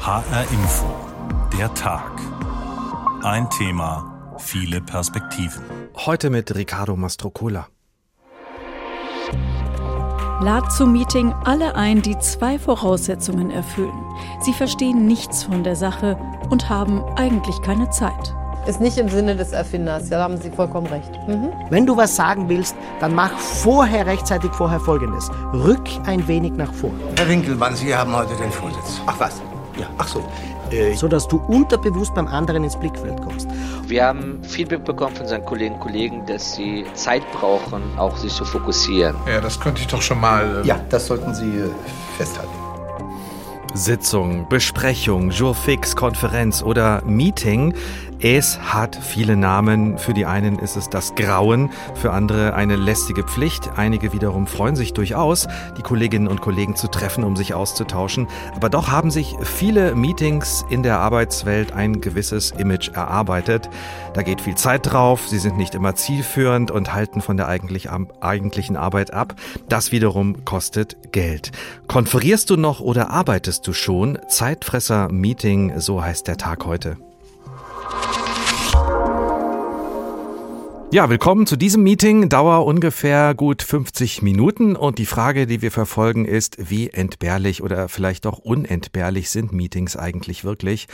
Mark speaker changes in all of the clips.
Speaker 1: HR Info. Der Tag. Ein Thema, viele Perspektiven.
Speaker 2: Heute mit Riccardo Mastrocola.
Speaker 3: Lad zum Meeting alle ein, die zwei Voraussetzungen erfüllen. Sie verstehen nichts von der Sache und haben eigentlich keine Zeit.
Speaker 4: Ist nicht im Sinne des Erfinders, da haben Sie vollkommen recht. Mhm.
Speaker 5: Wenn du was sagen willst, dann mach vorher rechtzeitig vorher Folgendes. Rück ein wenig nach vor.
Speaker 6: Herr Winkelmann, Sie haben heute den Vorsitz.
Speaker 5: Ach was? Ja, ach so. Äh, so dass du unterbewusst beim anderen ins Blickfeld kommst.
Speaker 7: Wir haben Feedback bekommen von unseren Kolleginnen und Kollegen, dass sie Zeit brauchen, auch sich zu fokussieren.
Speaker 8: Ja, das könnte ich doch schon mal.
Speaker 6: Äh ja, das sollten Sie äh, festhalten.
Speaker 2: Sitzung, Besprechung, Jurfix, Konferenz oder Meeting. Es hat viele Namen. Für die einen ist es das Grauen, für andere eine lästige Pflicht. Einige wiederum freuen sich durchaus, die Kolleginnen und Kollegen zu treffen, um sich auszutauschen. Aber doch haben sich viele Meetings in der Arbeitswelt ein gewisses Image erarbeitet. Da geht viel Zeit drauf, sie sind nicht immer zielführend und halten von der eigentlich, eigentlichen Arbeit ab. Das wiederum kostet Geld. Konferierst du noch oder arbeitest du schon? Zeitfresser Meeting, so heißt der Tag heute. Ja, willkommen zu diesem Meeting. Dauer ungefähr gut 50 Minuten und die Frage, die wir verfolgen, ist, wie entbehrlich oder vielleicht auch unentbehrlich sind Meetings eigentlich wirklich?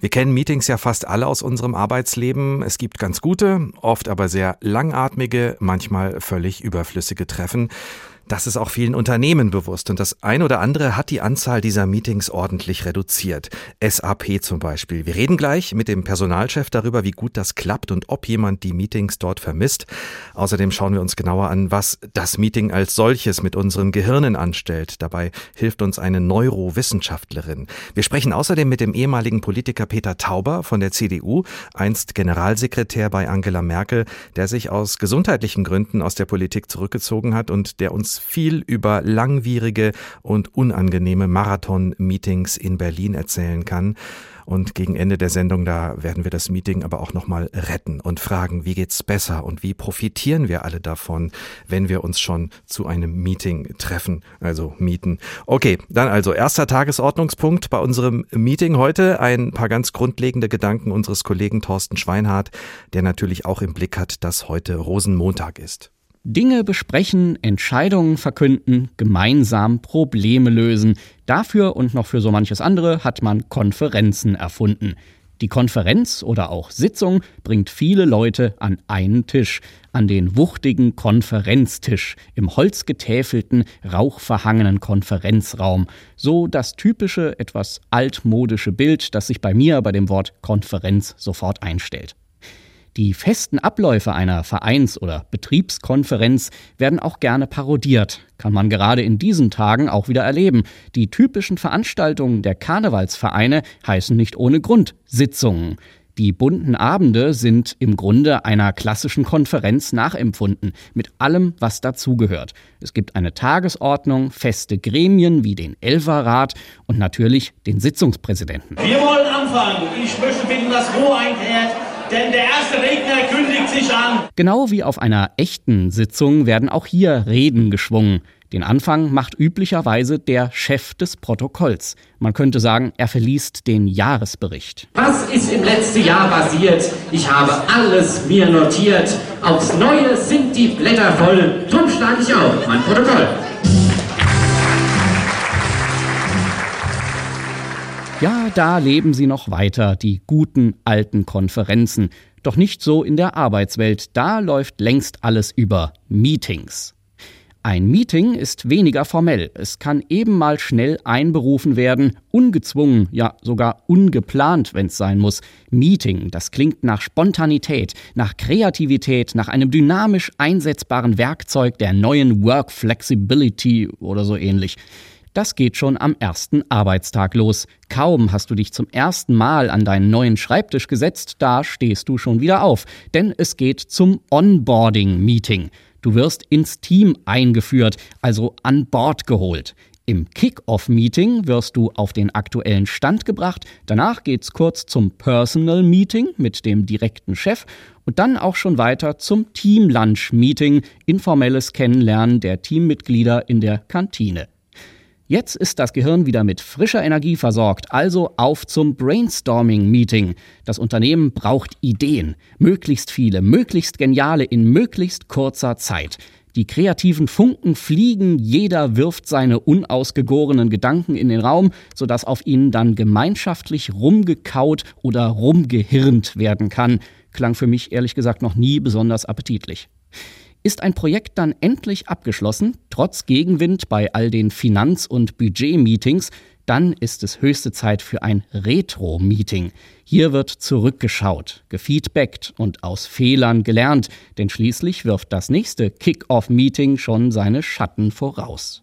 Speaker 2: Wir kennen Meetings ja fast alle aus unserem Arbeitsleben. Es gibt ganz gute, oft aber sehr langatmige, manchmal völlig überflüssige Treffen. Das ist auch vielen Unternehmen bewusst und das ein oder andere hat die Anzahl dieser Meetings ordentlich reduziert. SAP zum Beispiel. Wir reden gleich mit dem Personalchef darüber, wie gut das klappt und ob jemand die Meetings dort vermisst. Außerdem schauen wir uns genauer an, was das Meeting als solches mit unseren Gehirnen anstellt. Dabei hilft uns eine Neurowissenschaftlerin. Wir sprechen außerdem mit dem ehemaligen Politiker Peter Tauber von der CDU, einst Generalsekretär bei Angela Merkel, der sich aus gesundheitlichen Gründen aus der Politik zurückgezogen hat und der uns viel über langwierige und unangenehme Marathon-Meetings in Berlin erzählen kann. Und gegen Ende der Sendung, da werden wir das Meeting aber auch nochmal retten und fragen, wie geht's besser und wie profitieren wir alle davon, wenn wir uns schon zu einem Meeting treffen, also mieten. Okay, dann also erster Tagesordnungspunkt bei unserem Meeting heute. Ein paar ganz grundlegende Gedanken unseres Kollegen Thorsten Schweinhardt, der natürlich auch im Blick hat, dass heute Rosenmontag ist.
Speaker 9: Dinge besprechen, Entscheidungen verkünden, gemeinsam Probleme lösen. Dafür und noch für so manches andere hat man Konferenzen erfunden. Die Konferenz oder auch Sitzung bringt viele Leute an einen Tisch, an den wuchtigen Konferenztisch im holzgetäfelten, rauchverhangenen Konferenzraum. So das typische, etwas altmodische Bild, das sich bei mir bei dem Wort Konferenz sofort einstellt. Die festen Abläufe einer Vereins- oder Betriebskonferenz werden auch gerne parodiert, kann man gerade in diesen Tagen auch wieder erleben. Die typischen Veranstaltungen der Karnevalsvereine heißen nicht ohne Grund Sitzungen. Die bunten Abende sind im Grunde einer klassischen Konferenz nachempfunden, mit allem, was dazugehört. Es gibt eine Tagesordnung, feste Gremien wie den Elferrat und natürlich den Sitzungspräsidenten.
Speaker 10: Wir wollen anfangen. Ich möchte bitten, dass Ruhe einkehrt denn der erste Redner kündigt sich an.
Speaker 9: Genau wie auf einer echten Sitzung werden auch hier Reden geschwungen. Den Anfang macht üblicherweise der Chef des Protokolls. Man könnte sagen, er verliest den Jahresbericht.
Speaker 11: Was ist im letzten Jahr passiert? Ich habe alles mir notiert. Aufs Neue sind die Blätter voll. Drum schlage ich auf mein Protokoll.
Speaker 9: Da leben sie noch weiter, die guten alten Konferenzen. Doch nicht so in der Arbeitswelt, da läuft längst alles über Meetings. Ein Meeting ist weniger formell. Es kann eben mal schnell einberufen werden, ungezwungen, ja sogar ungeplant, wenn es sein muss. Meeting, das klingt nach Spontanität, nach Kreativität, nach einem dynamisch einsetzbaren Werkzeug der neuen Work Flexibility oder so ähnlich. Das geht schon am ersten Arbeitstag los. Kaum hast du dich zum ersten Mal an deinen neuen Schreibtisch gesetzt, da stehst du schon wieder auf. Denn es geht zum Onboarding-Meeting. Du wirst ins Team eingeführt, also an Bord geholt. Im Kick-Off-Meeting wirst du auf den aktuellen Stand gebracht. Danach geht's kurz zum Personal Meeting mit dem direkten Chef und dann auch schon weiter zum Team Lunch Meeting, informelles Kennenlernen der Teammitglieder in der Kantine. Jetzt ist das Gehirn wieder mit frischer Energie versorgt, also auf zum Brainstorming-Meeting. Das Unternehmen braucht Ideen, möglichst viele, möglichst geniale in möglichst kurzer Zeit. Die kreativen Funken fliegen, jeder wirft seine unausgegorenen Gedanken in den Raum, sodass auf ihnen dann gemeinschaftlich rumgekaut oder rumgehirnt werden kann. Klang für mich ehrlich gesagt noch nie besonders appetitlich. Ist ein Projekt dann endlich abgeschlossen, trotz Gegenwind bei all den Finanz- und Budget-Meetings, dann ist es höchste Zeit für ein Retro-Meeting. Hier wird zurückgeschaut, gefeedbackt und aus Fehlern gelernt, denn schließlich wirft das nächste Kick-Off-Meeting schon seine Schatten voraus.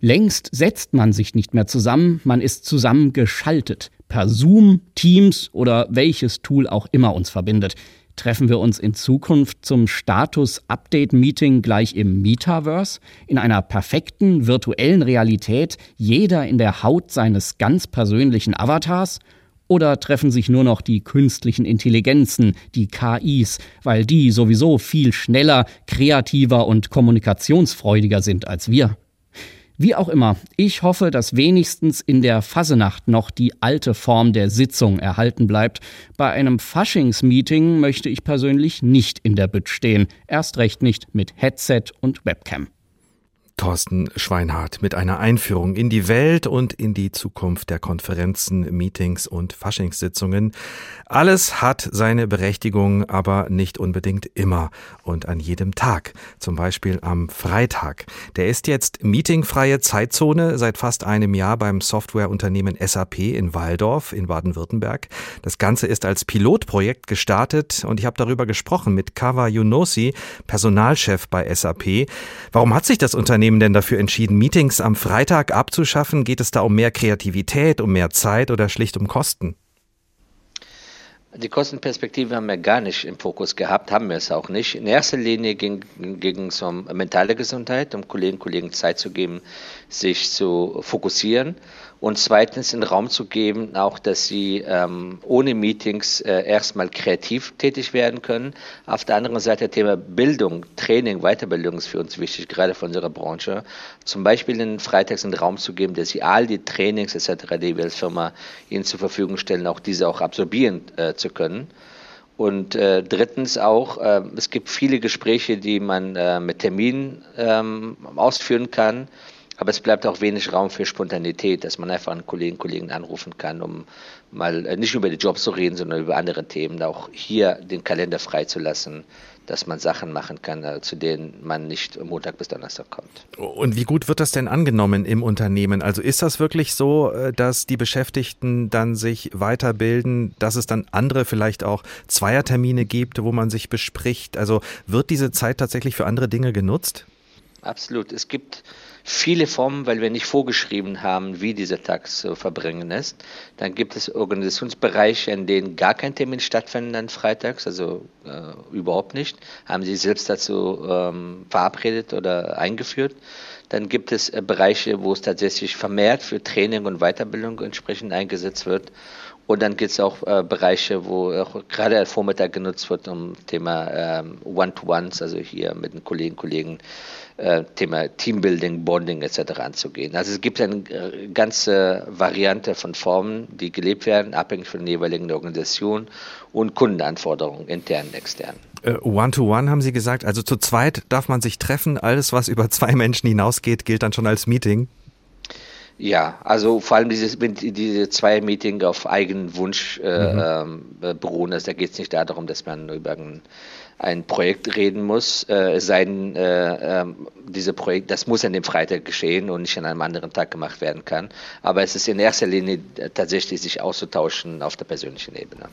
Speaker 9: Längst setzt man sich nicht mehr zusammen, man ist zusammengeschaltet, per Zoom, Teams oder welches Tool auch immer uns verbindet. Treffen wir uns in Zukunft zum Status-Update-Meeting gleich im Metaverse? In einer perfekten virtuellen Realität, jeder in der Haut seines ganz persönlichen Avatars? Oder treffen sich nur noch die künstlichen Intelligenzen, die KIs, weil die sowieso viel schneller, kreativer und kommunikationsfreudiger sind als wir? Wie auch immer, ich hoffe, dass wenigstens in der Fasenacht noch die alte Form der Sitzung erhalten bleibt. Bei einem Faschingsmeeting möchte ich persönlich nicht in der Bütt stehen, erst recht nicht mit Headset und Webcam.
Speaker 2: Thorsten Schweinhardt mit einer Einführung in die Welt und in die Zukunft der Konferenzen, Meetings und Faschingssitzungen. Alles hat seine Berechtigung, aber nicht unbedingt immer und an jedem Tag. Zum Beispiel am Freitag. Der ist jetzt meetingfreie Zeitzone seit fast einem Jahr beim Softwareunternehmen SAP in Waldorf in Baden-Württemberg. Das Ganze ist als Pilotprojekt gestartet und ich habe darüber gesprochen mit Kawa Yunosi, Personalchef bei SAP. Warum hat sich das Unternehmen Unternehmen denn dafür entschieden, Meetings am Freitag abzuschaffen? Geht es da um mehr Kreativität, um mehr Zeit oder schlicht um Kosten?
Speaker 7: Die Kostenperspektive haben wir gar nicht im Fokus gehabt, haben wir es auch nicht. In erster Linie ging, ging es um mentale Gesundheit, um Kolleginnen und Kollegen Zeit zu geben, sich zu fokussieren und zweitens in Raum zu geben, auch dass sie ähm, ohne Meetings äh, erstmal kreativ tätig werden können. Auf der anderen Seite Thema Bildung, Training, Weiterbildung ist für uns wichtig, gerade für unsere Branche. Zum Beispiel in Freitags einen Raum zu geben, dass sie all die Trainings etc., die wir als Firma ihnen zur Verfügung stellen, auch diese auch absorbieren äh, zu können. Und äh, drittens auch, äh, es gibt viele Gespräche, die man äh, mit Terminen ähm, ausführen kann. Aber es bleibt auch wenig Raum für Spontanität, dass man einfach einen Kollegen, Kollegen anrufen kann, um mal äh, nicht nur über die Jobs zu reden, sondern über andere Themen, auch hier den Kalender freizulassen, dass man Sachen machen kann, äh, zu denen man nicht Montag bis Donnerstag kommt.
Speaker 2: Und wie gut wird das denn angenommen im Unternehmen? Also ist das wirklich so, äh, dass die Beschäftigten dann sich weiterbilden, dass es dann andere vielleicht auch Zweiertermine gibt, wo man sich bespricht? Also wird diese Zeit tatsächlich für andere Dinge genutzt?
Speaker 7: Absolut. Es gibt viele Formen, weil wir nicht vorgeschrieben haben, wie dieser Tag zu verbringen ist. Dann gibt es Organisationsbereiche, in denen gar kein Termin stattfindet dann freitags, also äh, überhaupt nicht. Haben sie selbst dazu ähm, verabredet oder eingeführt. Dann gibt es äh, Bereiche, wo es tatsächlich vermehrt für Training und Weiterbildung entsprechend eingesetzt wird. Und dann gibt es auch äh, Bereiche, wo auch gerade der Vormittag genutzt wird, um Thema ähm, One-to-Ones, also hier mit den Kollegen, Kollegen äh, Thema Teambuilding, Bonding etc. anzugehen. Also es gibt eine äh, ganze Variante von Formen, die gelebt werden, abhängig von der jeweiligen Organisation und Kundenanforderungen, intern und extern.
Speaker 2: Äh, One-to-one -one haben Sie gesagt, also zu zweit darf man sich treffen, alles was über zwei Menschen hinausgeht, gilt dann schon als Meeting?
Speaker 7: Ja, also vor allem dieses, wenn diese zwei Meetings auf eigenen Wunsch äh, mhm. äh, beruhen, also da geht es nicht darum, dass man über ein ein Projekt reden muss, äh, sein, äh, äh, diese Projekt, das muss an dem Freitag geschehen und nicht an einem anderen Tag gemacht werden kann. Aber es ist in erster Linie tatsächlich sich auszutauschen auf der persönlichen Ebene.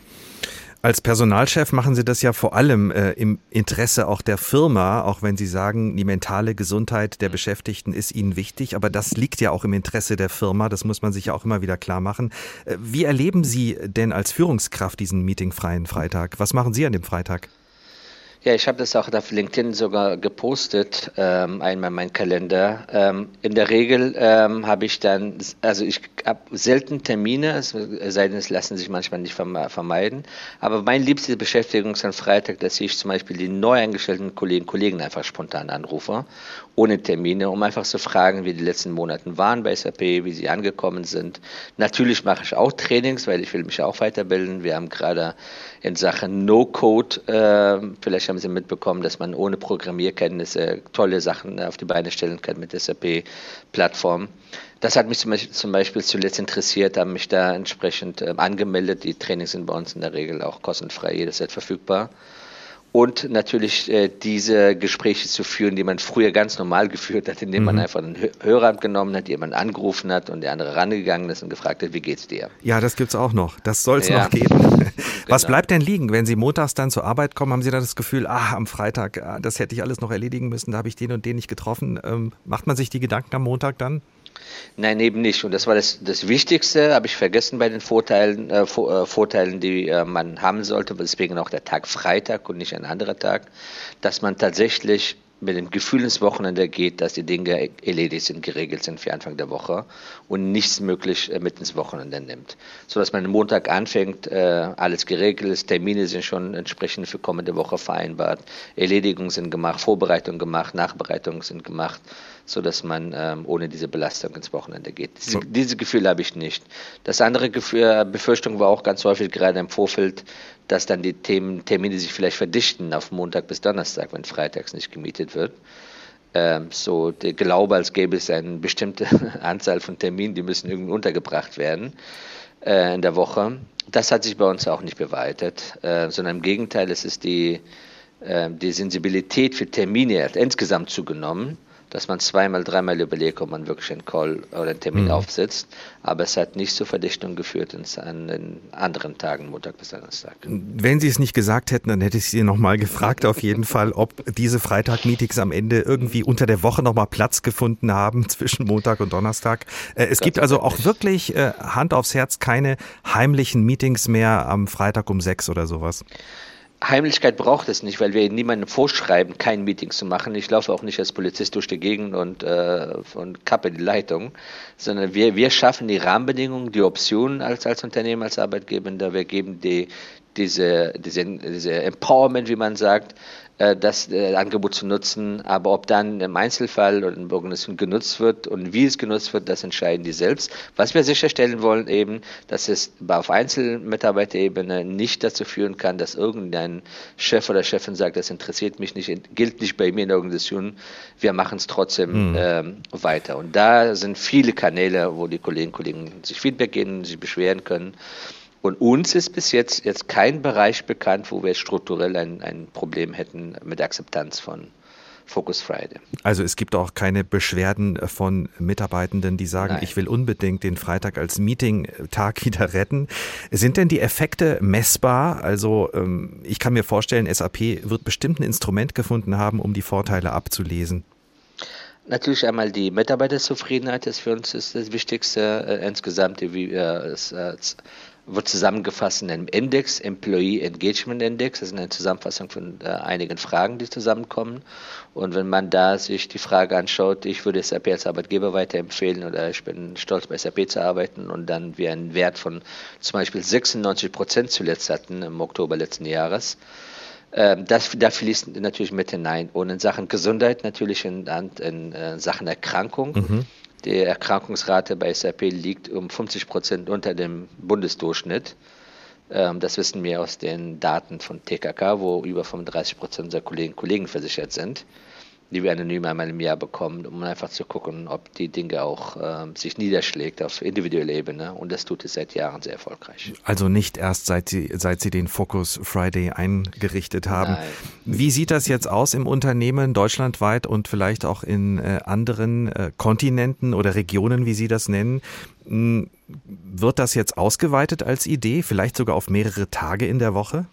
Speaker 2: Als Personalchef machen Sie das ja vor allem äh, im Interesse auch der Firma, auch wenn Sie sagen, die mentale Gesundheit der Beschäftigten ist Ihnen wichtig, aber das liegt ja auch im Interesse der Firma, das muss man sich ja auch immer wieder klar machen. Äh, wie erleben Sie denn als Führungskraft diesen meetingfreien Freitag? Was machen Sie an dem Freitag?
Speaker 7: Ja, ich habe das auch auf LinkedIn sogar gepostet, ähm, einmal mein Kalender. Ähm, in der Regel ähm, habe ich dann, also ich habe selten Termine, es sei denn, es lassen sich manchmal nicht vermeiden. Aber meine liebste Beschäftigung ist am Freitag, dass ich zum Beispiel die neu eingestellten Kolleginnen und Kollegen einfach spontan anrufe, ohne Termine, um einfach zu fragen, wie die letzten Monate waren bei SAP, wie sie angekommen sind. Natürlich mache ich auch Trainings, weil ich will mich auch weiterbilden. Wir haben gerade in Sachen No-Code, äh, vielleicht haben Sie mitbekommen, dass man ohne Programmierkenntnisse tolle Sachen auf die Beine stellen kann mit SAP-Plattform. Das hat mich zum Beispiel zuletzt interessiert, haben mich da entsprechend äh, angemeldet. Die Trainings sind bei uns in der Regel auch kostenfrei jederzeit verfügbar und natürlich äh, diese Gespräche zu führen, die man früher ganz normal geführt hat, indem mhm. man einfach einen Hörer genommen hat, jemanden angerufen hat und der andere rangegangen ist und gefragt hat, wie geht's dir?
Speaker 2: Ja, das gibt's auch noch. Das soll es ja. noch geben. Was genau. bleibt denn liegen, wenn Sie montags dann zur Arbeit kommen? Haben Sie dann das Gefühl, ah, am Freitag, ah, das hätte ich alles noch erledigen müssen, da habe ich den und den nicht getroffen. Ähm, macht man sich die Gedanken am Montag dann?
Speaker 7: Nein, eben nicht. Und das war das, das Wichtigste, habe ich vergessen bei den Vorteilen, äh, Vor, äh, Vorteilen, die äh, man haben sollte, deswegen auch der Tag Freitag und nicht ein anderer Tag, dass man tatsächlich mit dem Gefühl ins Wochenende geht, dass die Dinge erledigt sind, geregelt sind für Anfang der Woche und nichts möglich äh, mit ins Wochenende nimmt. So dass man am Montag anfängt, äh, alles geregelt ist, Termine sind schon entsprechend für kommende Woche vereinbart, Erledigungen sind gemacht, Vorbereitungen gemacht, Nachbereitungen sind gemacht so dass man ähm, ohne diese Belastung ins Wochenende geht. Diese, diese Gefühle habe ich nicht. Das andere Gefühl, äh, Befürchtung war auch ganz häufig gerade im Vorfeld, dass dann die Themen, Termine sich vielleicht verdichten auf Montag bis Donnerstag, wenn freitags nicht gemietet wird. Ähm, so der Glaube, als gäbe es eine bestimmte Anzahl von Terminen, die müssen irgendwie untergebracht werden äh, in der Woche. Das hat sich bei uns auch nicht bewahrheitet, äh, sondern im Gegenteil, es ist die, äh, die Sensibilität für Termine insgesamt zugenommen dass man zweimal, dreimal überlegt, ob man wirklich einen Call oder einen Termin mhm. aufsetzt. Aber es hat nicht zur Verdichtung geführt an den anderen Tagen, Montag bis Donnerstag.
Speaker 2: Wenn Sie es nicht gesagt hätten, dann hätte ich Sie nochmal gefragt, auf jeden Fall, ob diese Freitag-Meetings am Ende irgendwie unter der Woche nochmal Platz gefunden haben zwischen Montag und Donnerstag. Äh, es Gott gibt also auch wirklich äh, Hand aufs Herz keine heimlichen Meetings mehr am Freitag um sechs oder sowas.
Speaker 7: Heimlichkeit braucht es nicht, weil wir niemandem vorschreiben, kein Meeting zu machen. Ich laufe auch nicht als Polizist durch die Gegend und, äh, und kappe die Leitung, sondern wir, wir schaffen die Rahmenbedingungen, die Optionen als, als Unternehmen, als Arbeitgeber. Wir geben die, diese, diese, diese Empowerment, wie man sagt, das äh, Angebot zu nutzen. Aber ob dann im Einzelfall oder in Organisation genutzt wird und wie es genutzt wird, das entscheiden die selbst. Was wir sicherstellen wollen eben, dass es auf Einzelmitarbeiterebene nicht dazu führen kann, dass irgendein Chef oder Chefin sagt, das interessiert mich nicht, gilt nicht bei mir in der Organisation. Wir machen es trotzdem mhm. ähm, weiter. Und da sind viele Kanäle, wo die Kolleginnen und Kollegen sich Feedback geben, sich beschweren können. Und uns ist bis jetzt jetzt kein Bereich bekannt, wo wir strukturell ein, ein Problem hätten mit Akzeptanz von Focus Friday.
Speaker 2: Also es gibt auch keine Beschwerden von Mitarbeitenden, die sagen, Nein. ich will unbedingt den Freitag als Meeting-Tag wieder retten. Sind denn die Effekte messbar? Also ähm, ich kann mir vorstellen, SAP wird bestimmt ein Instrument gefunden haben, um die Vorteile abzulesen.
Speaker 7: Natürlich einmal die Mitarbeiterzufriedenheit ist für uns ist das Wichtigste. Äh, insgesamt wie, äh, es, äh, wird zusammengefasst in einem Index, Employee Engagement Index. Das ist eine Zusammenfassung von äh, einigen Fragen, die zusammenkommen. Und wenn man da sich die Frage anschaut, ich würde SAP als Arbeitgeber weiterempfehlen oder ich bin stolz bei SAP zu arbeiten und dann wir einen Wert von zum Beispiel 96 Prozent zuletzt hatten im Oktober letzten Jahres, ähm, das, da fließt natürlich mit hinein. Und in Sachen Gesundheit natürlich in, in, in äh, Sachen Erkrankung. Mhm. Die Erkrankungsrate bei SAP liegt um 50 Prozent unter dem Bundesdurchschnitt. Ähm, das wissen wir aus den Daten von TKK, wo über 35 Prozent unserer Kolleginnen und Kollegen versichert sind die wir anonym einmal im Jahr bekommen, um einfach zu gucken, ob die Dinge auch äh, sich niederschlägt auf individueller Ebene. Und das tut es seit Jahren sehr erfolgreich.
Speaker 2: Also nicht erst seit Sie, seit Sie den Focus Friday eingerichtet haben. Nein. Wie sieht das jetzt aus im Unternehmen deutschlandweit und vielleicht auch in äh, anderen äh, Kontinenten oder Regionen, wie Sie das nennen? Hm, wird das jetzt ausgeweitet als Idee, vielleicht sogar auf mehrere Tage in der Woche?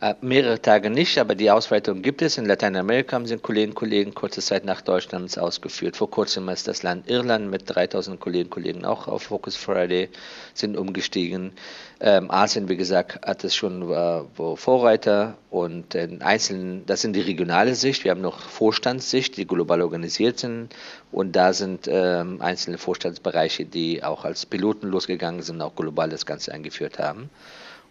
Speaker 7: Äh, mehrere Tage nicht, aber die Ausweitung gibt es. In Lateinamerika haben sind Kolleginnen und Kollegen kurze Zeit nach Deutschland ausgeführt. Vor kurzem ist das Land Irland mit 3000 Kolleginnen und Kollegen auch auf Focus Friday sind umgestiegen. Ähm, Asien, wie gesagt, hat es schon äh, Vorreiter und in einzelnen, das sind die regionale Sicht. Wir haben noch Vorstandssicht, die global organisiert sind und da sind ähm, einzelne Vorstandsbereiche, die auch als Piloten losgegangen sind, auch global das Ganze eingeführt haben.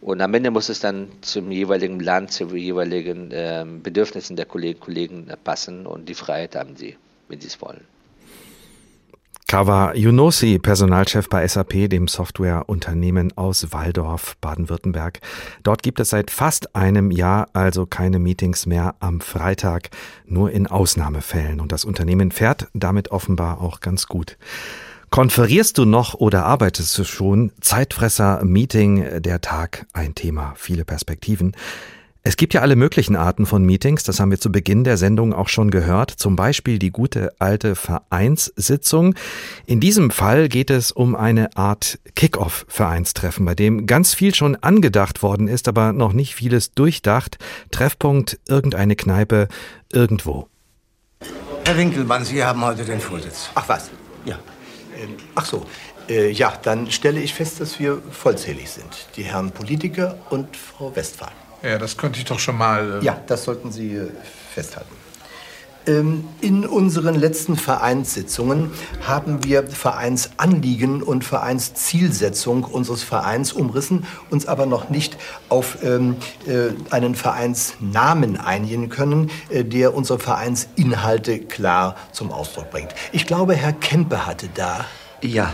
Speaker 7: Und am Ende muss es dann zum jeweiligen Land, zu jeweiligen äh, Bedürfnissen der Kolleginnen und Kollegen passen und die Freiheit haben sie, wenn sie es wollen.
Speaker 2: Kawa Yunosi, Personalchef bei SAP, dem Softwareunternehmen aus Waldorf, Baden-Württemberg. Dort gibt es seit fast einem Jahr also keine Meetings mehr am Freitag, nur in Ausnahmefällen. Und das Unternehmen fährt damit offenbar auch ganz gut. Konferierst du noch oder arbeitest du schon? Zeitfresser, Meeting, der Tag, ein Thema, viele Perspektiven. Es gibt ja alle möglichen Arten von Meetings, das haben wir zu Beginn der Sendung auch schon gehört, zum Beispiel die gute alte Vereinssitzung. In diesem Fall geht es um eine Art Kick-off-Vereinstreffen, bei dem ganz viel schon angedacht worden ist, aber noch nicht vieles durchdacht. Treffpunkt irgendeine Kneipe irgendwo.
Speaker 6: Herr Winkelmann, Sie haben heute den Vorsitz.
Speaker 8: Ach was. Ähm, ach so, äh, ja, dann stelle ich fest, dass wir vollzählig sind. Die Herren Politiker und Frau Westphal.
Speaker 12: Ja, das könnte ich doch schon mal.
Speaker 8: Äh ja, das sollten Sie äh, festhalten. Ähm, in unseren letzten Vereinssitzungen haben wir Vereinsanliegen und Vereinszielsetzung unseres Vereins umrissen, uns aber noch nicht auf ähm, äh, einen Vereinsnamen einigen können, äh, der unsere Vereinsinhalte klar zum Ausdruck bringt. Ich glaube, Herr Kempe hatte da.
Speaker 13: Ja.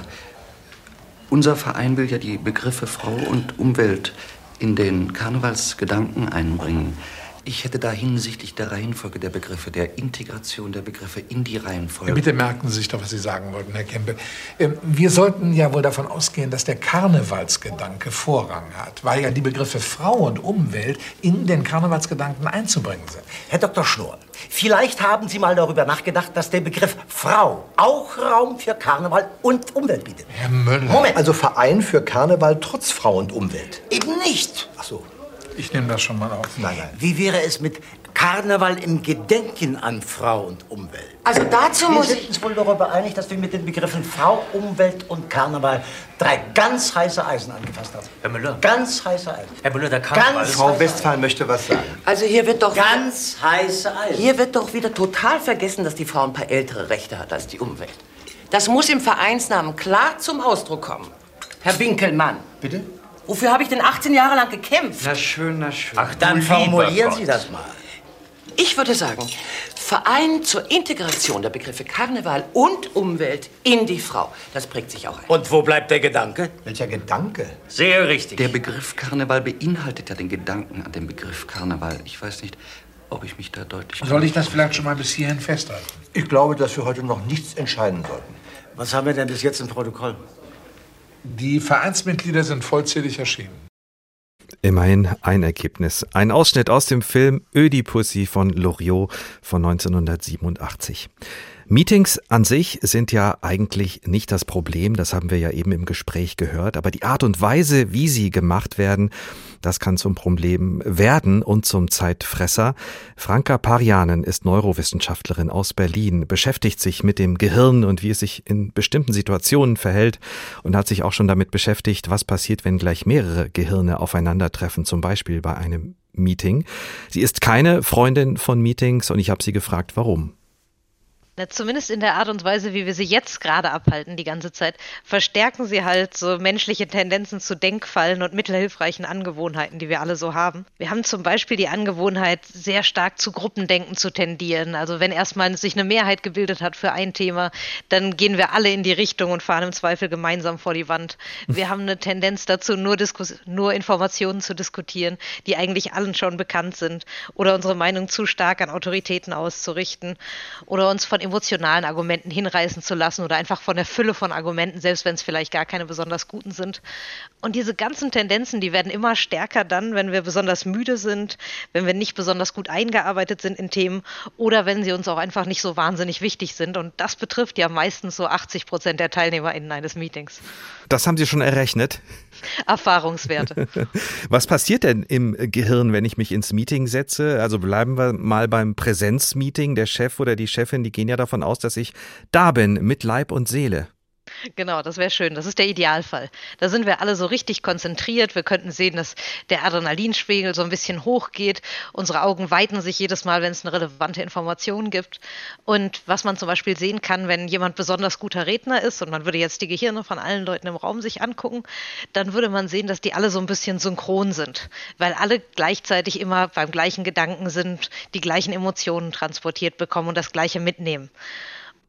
Speaker 13: Unser Verein will ja die Begriffe Frau und Umwelt in den Karnevalsgedanken einbringen. Ich hätte da hinsichtlich der Reihenfolge der Begriffe, der Integration der Begriffe in die Reihenfolge.
Speaker 12: Ja, bitte merken Sie sich doch, was Sie sagen wollten, Herr Kempe. Ähm, wir sollten ja wohl davon ausgehen, dass der Karnevalsgedanke Vorrang hat, weil ja die Begriffe Frau und Umwelt in den Karnevalsgedanken einzubringen sind.
Speaker 14: Herr Dr. Schnorr, vielleicht haben Sie mal darüber nachgedacht, dass der Begriff Frau auch Raum für Karneval und Umwelt bietet.
Speaker 12: Herr Müller.
Speaker 8: Moment. Also Verein für Karneval trotz Frau und Umwelt.
Speaker 14: Eben nicht.
Speaker 8: Ach so.
Speaker 12: Ich nehme das schon mal auf.
Speaker 8: Nein, nein.
Speaker 14: Wie wäre es mit Karneval im Gedenken an Frau und Umwelt?
Speaker 15: Also dazu
Speaker 14: wir
Speaker 15: muss
Speaker 14: sind uns wohl darüber einig, dass wir mit den Begriffen Frau, Umwelt und Karneval drei ganz heiße Eisen angefasst haben.
Speaker 8: Herr Müller.
Speaker 14: Ganz heiße Eisen.
Speaker 8: Herr Müller, der Karneval.
Speaker 14: Ganz
Speaker 8: Frau Westphal möchte was sagen.
Speaker 15: Also hier wird doch
Speaker 14: Ganz heiße Eisen.
Speaker 15: hier wird doch wieder total vergessen, dass die Frau ein paar ältere Rechte hat als die Umwelt. Das muss im Vereinsnamen klar zum Ausdruck kommen. Herr Winkelmann.
Speaker 8: Bitte?
Speaker 15: Wofür habe ich denn 18 Jahre lang gekämpft?
Speaker 13: Na schön, na schön.
Speaker 14: Ach, dann formulieren Sie das mal.
Speaker 15: Ich würde sagen, Verein zur Integration der Begriffe Karneval und Umwelt in die Frau. Das prägt sich auch ein.
Speaker 14: Und wo bleibt der Gedanke?
Speaker 8: Welcher Gedanke?
Speaker 14: Sehr richtig.
Speaker 13: Der Begriff Karneval beinhaltet ja den Gedanken an den Begriff Karneval. Ich weiß nicht, ob ich mich da deutlich.
Speaker 12: Soll ich das vielleicht schon mal bis hierhin festhalten?
Speaker 8: Ich glaube, dass wir heute noch nichts entscheiden sollten.
Speaker 14: Was haben wir denn bis jetzt im Protokoll?
Speaker 12: Die Vereinsmitglieder sind vollzählig erschienen.
Speaker 2: Immerhin ein Ergebnis. Ein Ausschnitt aus dem Film Ödipussy von Loriot von 1987. Meetings an sich sind ja eigentlich nicht das Problem, das haben wir ja eben im Gespräch gehört, aber die Art und Weise, wie sie gemacht werden, das kann zum Problem werden und zum Zeitfresser. Franka Parianen ist Neurowissenschaftlerin aus Berlin, beschäftigt sich mit dem Gehirn und wie es sich in bestimmten Situationen verhält und hat sich auch schon damit beschäftigt, was passiert, wenn gleich mehrere Gehirne aufeinandertreffen, zum Beispiel bei einem Meeting. Sie ist keine Freundin von Meetings und ich habe sie gefragt, warum.
Speaker 16: Na, zumindest in der Art und Weise, wie wir sie jetzt gerade abhalten, die ganze Zeit, verstärken sie halt so menschliche Tendenzen zu Denkfallen und mittelhilfreichen Angewohnheiten, die wir alle so haben. Wir haben zum Beispiel die Angewohnheit, sehr stark zu Gruppendenken zu tendieren. Also wenn erstmal sich eine Mehrheit gebildet hat für ein Thema, dann gehen wir alle in die Richtung und fahren im Zweifel gemeinsam vor die Wand. Wir haben eine Tendenz dazu, nur, Diskus nur Informationen zu diskutieren, die eigentlich allen schon bekannt sind, oder unsere Meinung zu stark an Autoritäten auszurichten, oder uns von emotionalen Argumenten hinreißen zu lassen oder einfach von der Fülle von Argumenten, selbst wenn es vielleicht gar keine besonders guten sind. Und diese ganzen Tendenzen, die werden immer stärker dann, wenn wir besonders müde sind, wenn wir nicht besonders gut eingearbeitet sind in Themen oder wenn sie uns auch einfach nicht so wahnsinnig wichtig sind. Und das betrifft ja meistens so 80 Prozent der TeilnehmerInnen eines Meetings.
Speaker 2: Das haben Sie schon errechnet?
Speaker 16: Erfahrungswerte.
Speaker 2: Was passiert denn im Gehirn, wenn ich mich ins Meeting setze? Also bleiben wir mal beim Präsenzmeeting. Der Chef oder die Chefin, die gehen ja davon aus, dass ich da bin mit Leib und Seele.
Speaker 16: Genau, das wäre schön. Das ist der Idealfall. Da sind wir alle so richtig konzentriert. Wir könnten sehen, dass der Adrenalinspiegel so ein bisschen hochgeht. Unsere Augen weiten sich jedes Mal, wenn es eine relevante Information gibt. Und was man zum Beispiel sehen kann, wenn jemand besonders guter Redner ist und man würde jetzt die Gehirne von allen Leuten im Raum sich angucken, dann würde man sehen, dass die alle so ein bisschen synchron sind, weil alle gleichzeitig immer beim gleichen Gedanken sind, die gleichen Emotionen transportiert bekommen und das gleiche mitnehmen.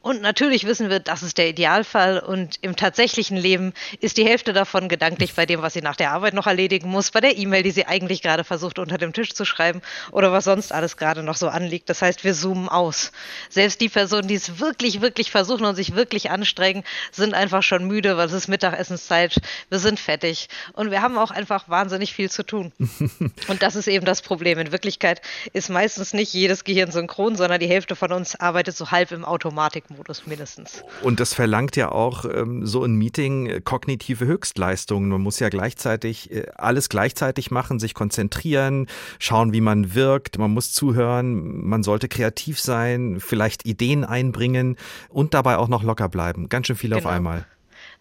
Speaker 16: Und natürlich wissen wir, das ist der Idealfall. Und im tatsächlichen Leben ist die Hälfte davon gedanklich bei dem, was sie nach der Arbeit noch erledigen muss, bei der E-Mail, die sie eigentlich gerade versucht unter dem Tisch zu schreiben oder was sonst alles gerade noch so anliegt. Das heißt, wir zoomen aus. Selbst die Personen, die es wirklich, wirklich versuchen und sich wirklich anstrengen, sind einfach schon müde, weil es ist Mittagessenszeit. Wir sind fertig. Und wir haben auch einfach wahnsinnig viel zu tun. und das ist eben das Problem. In Wirklichkeit ist meistens nicht jedes Gehirn synchron, sondern die Hälfte von uns arbeitet so halb im Automatik. Modus mindestens.
Speaker 2: Und das verlangt ja auch ähm, so ein Meeting äh, kognitive Höchstleistungen. Man muss ja gleichzeitig äh, alles gleichzeitig machen, sich konzentrieren, schauen, wie man wirkt, man muss zuhören, man sollte kreativ sein, vielleicht Ideen einbringen und dabei auch noch locker bleiben. Ganz schön viel genau. auf einmal.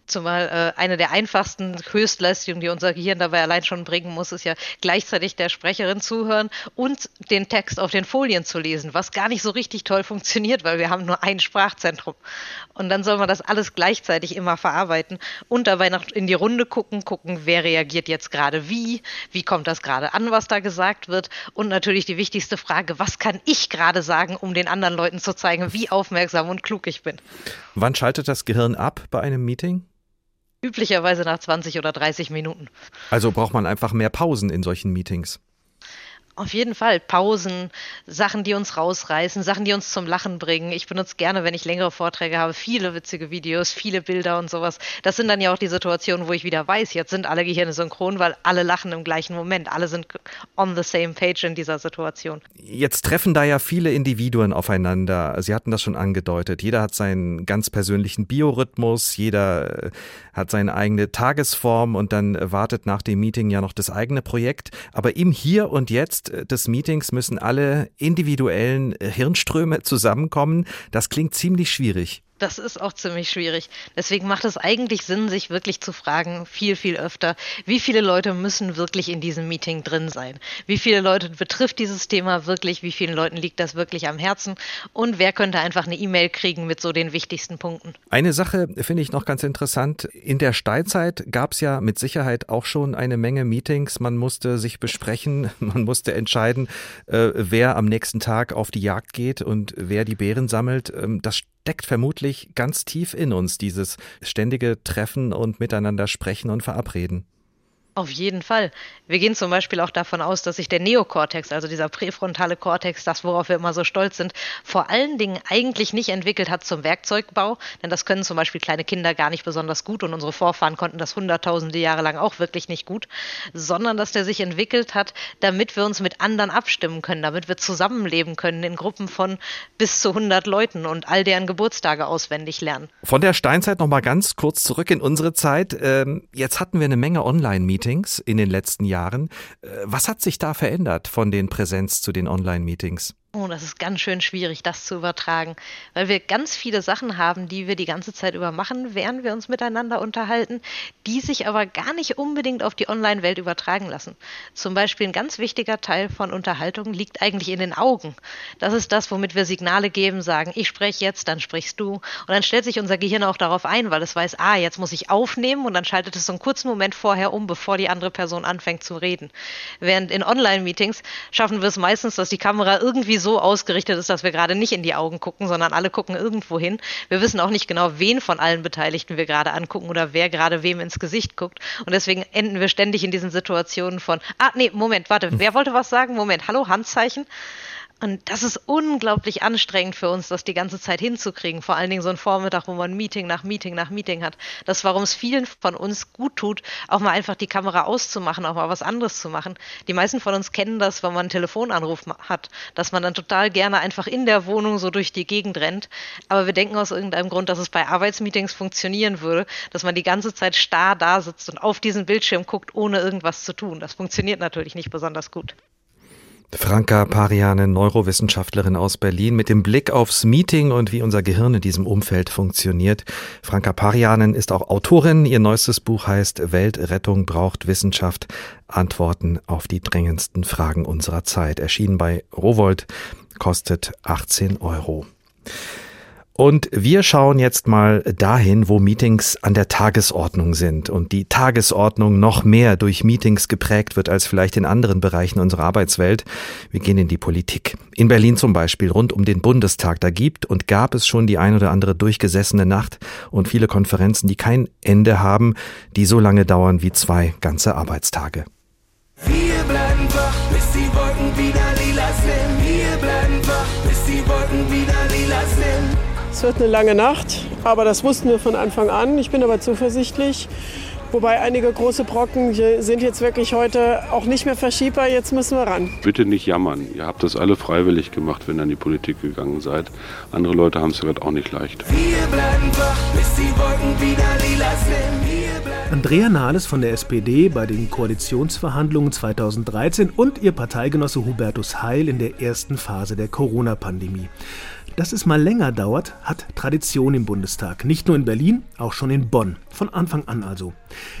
Speaker 16: Zumal äh, eine der einfachsten Höchstleistungen, die unser Gehirn dabei allein schon bringen muss, ist ja gleichzeitig der Sprecherin zuhören und den Text auf den Folien zu lesen, was gar nicht so richtig toll funktioniert, weil wir haben nur ein Sprachzentrum. Und dann soll man das alles gleichzeitig immer verarbeiten und dabei noch in die Runde gucken, gucken, wer reagiert jetzt gerade wie, wie kommt das gerade an, was da gesagt wird und natürlich die wichtigste Frage, was kann ich gerade sagen, um den anderen Leuten zu zeigen, wie aufmerksam und klug ich bin.
Speaker 2: Wann schaltet das Gehirn ab bei einem Meeting?
Speaker 16: Üblicherweise nach 20 oder 30 Minuten.
Speaker 2: Also braucht man einfach mehr Pausen in solchen Meetings.
Speaker 16: Auf jeden Fall. Pausen, Sachen, die uns rausreißen, Sachen, die uns zum Lachen bringen. Ich benutze gerne, wenn ich längere Vorträge habe, viele witzige Videos, viele Bilder und sowas. Das sind dann ja auch die Situationen, wo ich wieder weiß, jetzt sind alle Gehirne synchron, weil alle lachen im gleichen Moment. Alle sind on the same page in dieser Situation.
Speaker 2: Jetzt treffen da ja viele Individuen aufeinander. Sie hatten das schon angedeutet. Jeder hat seinen ganz persönlichen Biorhythmus, jeder äh, hat seine eigene Tagesform und dann wartet nach dem Meeting ja noch das eigene Projekt. Aber im Hier und Jetzt Kontext des Meetings müssen alle individuellen Hirnströme zusammenkommen. Das klingt ziemlich schwierig.
Speaker 16: Das ist auch ziemlich schwierig. Deswegen macht es eigentlich Sinn, sich wirklich zu fragen, viel, viel öfter, wie viele Leute müssen wirklich in diesem Meeting drin sein? Wie viele Leute betrifft dieses Thema wirklich? Wie vielen Leuten liegt das wirklich am Herzen? Und wer könnte einfach eine E-Mail kriegen mit so den wichtigsten Punkten?
Speaker 2: Eine Sache finde ich noch ganz interessant. In der Steinzeit gab es ja mit Sicherheit auch schon eine Menge Meetings. Man musste sich besprechen, man musste entscheiden, äh, wer am nächsten Tag auf die Jagd geht und wer die Beeren sammelt. Ähm, das steckt vermutlich ganz tief in uns, dieses ständige Treffen und miteinander sprechen und verabreden.
Speaker 16: Auf jeden Fall. Wir gehen zum Beispiel auch davon aus, dass sich der Neokortex, also dieser präfrontale Kortex, das, worauf wir immer so stolz sind, vor allen Dingen eigentlich nicht entwickelt hat zum Werkzeugbau, denn das können zum Beispiel kleine Kinder gar nicht besonders gut und unsere Vorfahren konnten das hunderttausende Jahre lang auch wirklich nicht gut, sondern dass der sich entwickelt hat, damit wir uns mit anderen abstimmen können, damit wir zusammenleben können in Gruppen von bis zu 100 Leuten und all deren Geburtstage auswendig lernen.
Speaker 2: Von der Steinzeit noch mal ganz kurz zurück in unsere Zeit. Ähm, jetzt hatten wir eine Menge Online-Meetings. Meetings in den letzten Jahren. Äh, was hat sich da verändert von den Präsenz zu den Online-Meetings?
Speaker 16: Oh, das ist ganz schön schwierig, das zu übertragen, weil wir ganz viele Sachen haben, die wir die ganze Zeit über machen, während wir uns miteinander unterhalten, die sich aber gar nicht unbedingt auf die Online-Welt übertragen lassen. Zum Beispiel ein ganz wichtiger Teil von Unterhaltung liegt eigentlich in den Augen. Das ist das, womit wir Signale geben, sagen, ich spreche jetzt, dann sprichst du. Und dann stellt sich unser Gehirn auch darauf ein, weil es weiß, ah, jetzt muss ich aufnehmen und dann schaltet es so einen kurzen Moment vorher um, bevor die andere Person anfängt zu reden. Während in Online-Meetings schaffen wir es meistens, dass die Kamera irgendwie so ausgerichtet ist, dass wir gerade nicht in die Augen gucken, sondern alle gucken irgendwo hin. Wir wissen auch nicht genau, wen von allen Beteiligten wir gerade angucken oder wer gerade wem ins Gesicht guckt. Und deswegen enden wir ständig in diesen Situationen von, ah, nee, Moment, warte, wer wollte was sagen? Moment, hallo, Handzeichen. Und das ist unglaublich anstrengend für uns, das die ganze Zeit hinzukriegen. Vor allen Dingen so ein Vormittag, wo man Meeting nach Meeting nach Meeting hat. Das, warum es vielen von uns gut tut, auch mal einfach die Kamera auszumachen, auch mal was anderes zu machen. Die meisten von uns kennen das, wenn man einen Telefonanruf hat, dass man dann total gerne einfach in der Wohnung so durch die Gegend rennt. Aber wir denken aus irgendeinem Grund, dass es bei Arbeitsmeetings funktionieren würde, dass man die ganze Zeit starr da sitzt und auf diesen Bildschirm guckt, ohne irgendwas zu tun. Das funktioniert natürlich nicht besonders gut.
Speaker 2: Franka Pariane, Neurowissenschaftlerin aus Berlin, mit dem Blick aufs Meeting und wie unser Gehirn in diesem Umfeld funktioniert. Franka Parianen ist auch Autorin. Ihr neuestes Buch heißt Weltrettung braucht Wissenschaft. Antworten auf die drängendsten Fragen unserer Zeit. Erschienen bei Rowold, kostet 18 Euro. Und wir schauen jetzt mal dahin, wo Meetings an der Tagesordnung sind und die Tagesordnung noch mehr durch Meetings geprägt wird als vielleicht in anderen Bereichen unserer Arbeitswelt. Wir gehen in die Politik. In Berlin zum Beispiel rund um den Bundestag. Da gibt und gab es schon die ein oder andere durchgesessene Nacht und viele Konferenzen, die kein Ende haben, die so lange dauern wie zwei ganze Arbeitstage.
Speaker 17: Wir bleiben wach, bis die Wolken wieder lila sind. Wir bleiben wach, bis die Wolken wieder
Speaker 18: wird eine lange Nacht, aber das wussten wir von Anfang an. Ich bin aber zuversichtlich. Wobei einige große Brocken sind jetzt wirklich heute auch nicht mehr verschiebbar. Jetzt müssen wir ran.
Speaker 19: Bitte nicht jammern. Ihr habt das alle freiwillig gemacht, wenn ihr in die Politik gegangen seid. Andere Leute haben es gerade auch nicht leicht.
Speaker 17: Wir bleiben wach, bis die Wolken wieder lila sind.
Speaker 20: Andrea Nahles von der SPD bei den Koalitionsverhandlungen 2013 und ihr Parteigenosse Hubertus Heil in der ersten Phase der Corona-Pandemie. Dass es mal länger dauert, hat Tradition im Bundestag. Nicht nur in Berlin, auch schon in Bonn. Von Anfang an also.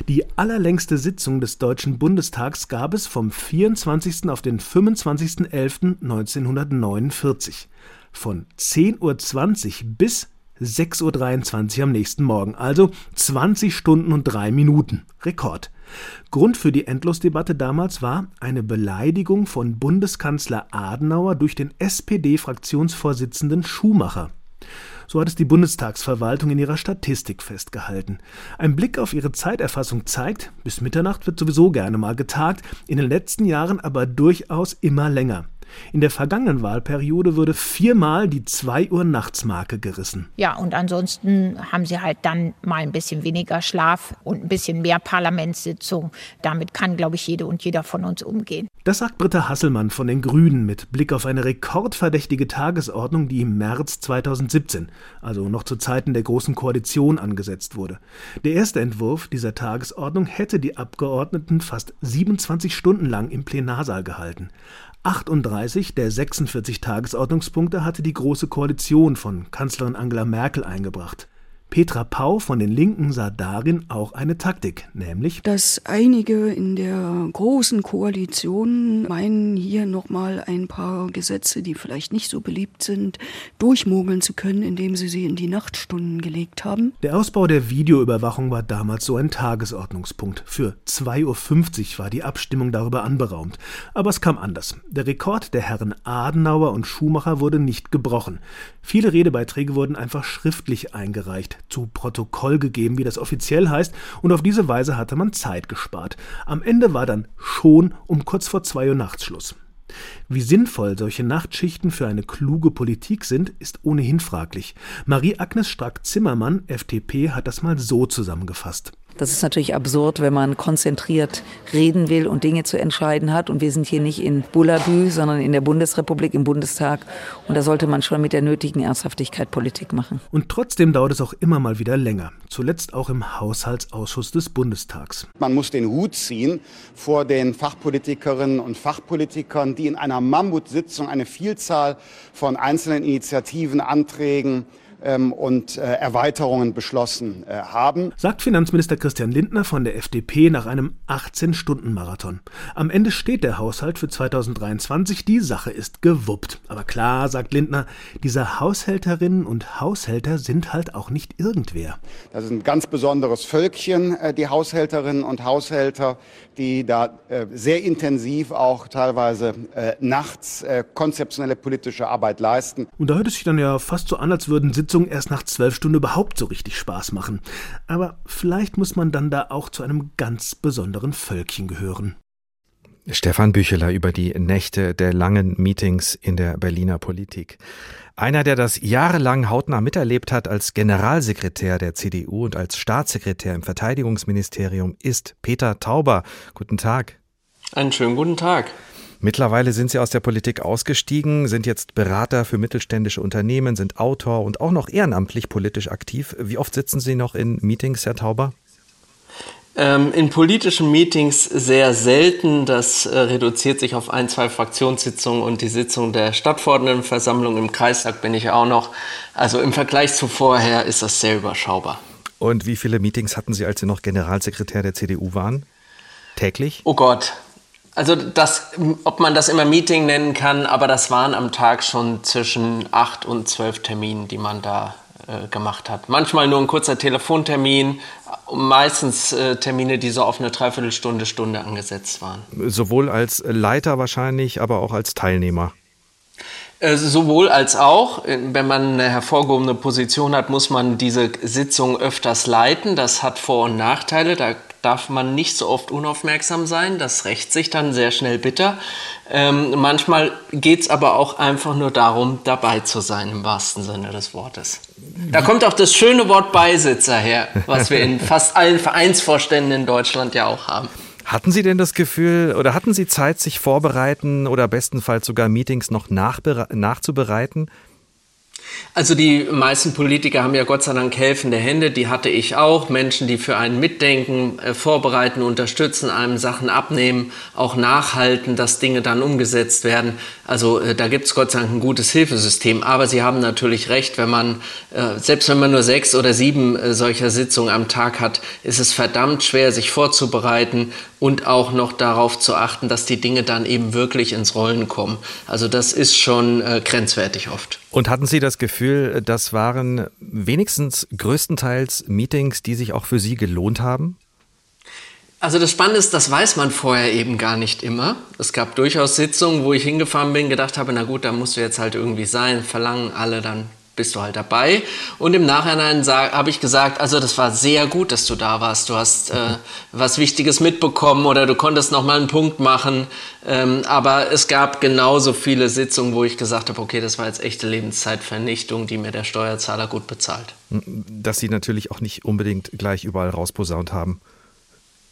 Speaker 20: Die allerlängste Sitzung des Deutschen Bundestags gab es vom 24. auf den 25.11.1949. Von 10.20 Uhr bis 6.23 Uhr am nächsten Morgen. Also 20 Stunden und drei Minuten. Rekord. Grund für die Endlosdebatte damals war eine Beleidigung von Bundeskanzler Adenauer durch den SPD-Fraktionsvorsitzenden Schumacher. So hat es die Bundestagsverwaltung in ihrer Statistik festgehalten. Ein Blick auf ihre Zeiterfassung zeigt, bis Mitternacht wird sowieso gerne mal getagt, in den letzten Jahren aber durchaus immer länger. In der vergangenen Wahlperiode wurde viermal die 2 Uhr Nachtsmarke gerissen.
Speaker 21: Ja, und ansonsten haben sie halt dann mal ein bisschen weniger Schlaf und ein bisschen mehr Parlamentssitzung. Damit kann, glaube ich, jede und jeder von uns umgehen.
Speaker 20: Das sagt Britta Hasselmann von den Grünen mit Blick auf eine rekordverdächtige Tagesordnung, die im März 2017, also noch zu Zeiten der Großen Koalition, angesetzt wurde. Der erste Entwurf dieser Tagesordnung hätte die Abgeordneten fast 27 Stunden lang im Plenarsaal gehalten. 38 der 46 Tagesordnungspunkte hatte die Große Koalition von Kanzlerin Angela Merkel eingebracht. Petra Pau von den Linken sah darin auch eine Taktik, nämlich
Speaker 22: dass einige in der großen Koalition meinen, hier nochmal ein paar Gesetze, die vielleicht nicht so beliebt sind, durchmogeln zu können, indem sie sie in die Nachtstunden gelegt haben.
Speaker 20: Der Ausbau der Videoüberwachung war damals so ein Tagesordnungspunkt. Für 2.50 Uhr war die Abstimmung darüber anberaumt. Aber es kam anders. Der Rekord der Herren Adenauer und Schumacher wurde nicht gebrochen. Viele Redebeiträge wurden einfach schriftlich eingereicht zu Protokoll gegeben, wie das offiziell heißt, und auf diese Weise hatte man Zeit gespart. Am Ende war dann schon um kurz vor zwei Uhr nachts Schluss. Wie sinnvoll solche Nachtschichten für eine kluge Politik sind, ist ohnehin fraglich. Marie-Agnes Strack-Zimmermann, FDP, hat das mal so zusammengefasst.
Speaker 23: Das ist natürlich absurd, wenn man konzentriert reden will und Dinge zu entscheiden hat. Und wir sind hier nicht in Bullabü, sondern in der Bundesrepublik, im Bundestag. Und da sollte man schon mit der nötigen Ernsthaftigkeit Politik machen.
Speaker 20: Und trotzdem dauert es auch immer mal wieder länger. Zuletzt auch im Haushaltsausschuss des Bundestags.
Speaker 24: Man muss den Hut ziehen vor den Fachpolitikerinnen und Fachpolitikern, die in einer Mammutsitzung eine Vielzahl von einzelnen Initiativen, Anträgen, und äh, Erweiterungen beschlossen äh, haben.
Speaker 20: Sagt Finanzminister Christian Lindner von der FDP nach einem 18-Stunden-Marathon. Am Ende steht der Haushalt für 2023. Die Sache ist gewuppt. Aber klar, sagt Lindner, diese Haushälterinnen und Haushälter sind halt auch nicht irgendwer.
Speaker 24: Das ist ein ganz besonderes Völkchen, äh, die Haushälterinnen und Haushälter, die da sehr intensiv auch teilweise nachts konzeptionelle politische Arbeit leisten.
Speaker 20: Und da hört es sich dann ja fast so an, als würden Sitzungen Sitzung erst nach zwölf Stunden überhaupt so richtig Spaß machen. Aber vielleicht muss man dann da auch zu einem ganz besonderen Völkchen gehören.
Speaker 2: Stefan Bücheler über die Nächte der langen Meetings in der Berliner Politik. Einer, der das jahrelang hautnah miterlebt hat als Generalsekretär der CDU und als Staatssekretär im Verteidigungsministerium, ist Peter Tauber. Guten Tag.
Speaker 25: Einen schönen guten Tag.
Speaker 2: Mittlerweile sind Sie aus der Politik ausgestiegen, sind jetzt Berater für mittelständische Unternehmen, sind Autor und auch noch ehrenamtlich politisch aktiv. Wie oft sitzen Sie noch in Meetings, Herr Tauber?
Speaker 25: Ähm, in politischen Meetings sehr selten. Das äh, reduziert sich auf ein, zwei Fraktionssitzungen und die Sitzung der Stadtverordnetenversammlung im Kreistag bin ich auch noch. Also im Vergleich zu vorher ist das sehr überschaubar.
Speaker 2: Und wie viele Meetings hatten Sie, als Sie noch Generalsekretär der CDU waren? Täglich?
Speaker 25: Oh Gott. Also das, ob man das immer Meeting nennen kann, aber das waren am Tag schon zwischen acht und zwölf Terminen, die man da äh, gemacht hat. Manchmal nur ein kurzer Telefontermin, meistens äh, Termine, die so auf eine Dreiviertelstunde, Stunde angesetzt waren.
Speaker 2: Sowohl als Leiter wahrscheinlich, aber auch als Teilnehmer.
Speaker 25: Äh, sowohl als auch, wenn man eine hervorgehobene Position hat, muss man diese Sitzung öfters leiten. Das hat Vor- und Nachteile. Da darf man nicht so oft unaufmerksam sein. Das rächt sich dann sehr schnell bitter. Ähm, manchmal geht es aber auch einfach nur darum, dabei zu sein, im wahrsten Sinne des Wortes. Da kommt auch das schöne Wort Beisitzer her, was wir in fast allen Vereinsvorständen in Deutschland ja auch haben.
Speaker 2: Hatten Sie denn das Gefühl oder hatten Sie Zeit, sich vorbereiten oder bestenfalls sogar Meetings noch nachzubereiten?
Speaker 25: Also die meisten Politiker haben ja Gott sei Dank helfende Hände, die hatte ich auch. Menschen, die für einen mitdenken, äh, vorbereiten, unterstützen, einem Sachen abnehmen, auch nachhalten, dass Dinge dann umgesetzt werden. Also äh, da gibt es Gott sei Dank ein gutes Hilfesystem. Aber Sie haben natürlich recht, wenn man, äh, selbst wenn man nur sechs oder sieben äh, solcher Sitzungen am Tag hat, ist es verdammt schwer, sich vorzubereiten und auch noch darauf zu achten, dass die Dinge dann eben wirklich ins Rollen kommen. Also das ist schon äh, grenzwertig oft.
Speaker 2: Und hatten Sie das Gefühl, das waren wenigstens größtenteils Meetings, die sich auch für Sie gelohnt haben?
Speaker 25: Also das Spannende ist, das weiß man vorher eben gar nicht immer. Es gab durchaus Sitzungen, wo ich hingefahren bin, gedacht habe, na gut, da musst du jetzt halt irgendwie sein, verlangen alle dann bist du halt dabei. Und im Nachhinein habe ich gesagt, also das war sehr gut, dass du da warst. Du hast äh, was Wichtiges mitbekommen oder du konntest noch mal einen Punkt machen. Ähm, aber es gab genauso viele Sitzungen, wo ich gesagt habe, okay, das war jetzt echte Lebenszeitvernichtung, die mir der Steuerzahler gut bezahlt.
Speaker 2: Dass sie natürlich auch nicht unbedingt gleich überall rausposaunt haben.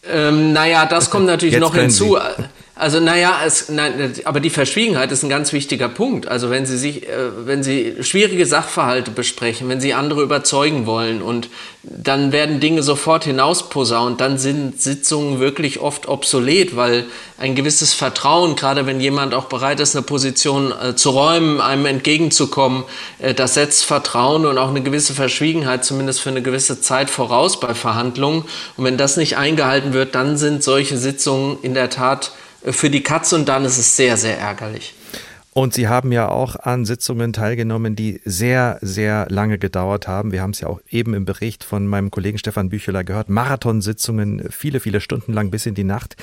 Speaker 25: Ähm, naja, das kommt natürlich noch hinzu. Sie. Also naja, es, nein, aber die Verschwiegenheit ist ein ganz wichtiger Punkt. Also wenn Sie sich, äh, wenn Sie schwierige Sachverhalte besprechen, wenn Sie andere überzeugen wollen und dann werden Dinge sofort hinausposaunt, dann sind Sitzungen wirklich oft obsolet, weil ein gewisses Vertrauen, gerade wenn jemand auch bereit ist, eine Position äh, zu räumen, einem entgegenzukommen, äh, das setzt Vertrauen und auch eine gewisse Verschwiegenheit zumindest für eine gewisse Zeit voraus bei Verhandlungen. Und wenn das nicht eingehalten wird, dann sind solche Sitzungen in der Tat für die Katze und dann ist es sehr, sehr ärgerlich.
Speaker 2: Und Sie haben ja auch an Sitzungen teilgenommen, die sehr, sehr lange gedauert haben. Wir haben es ja auch eben im Bericht von meinem Kollegen Stefan Bücheler gehört. Marathonsitzungen, viele, viele Stunden lang bis in die Nacht.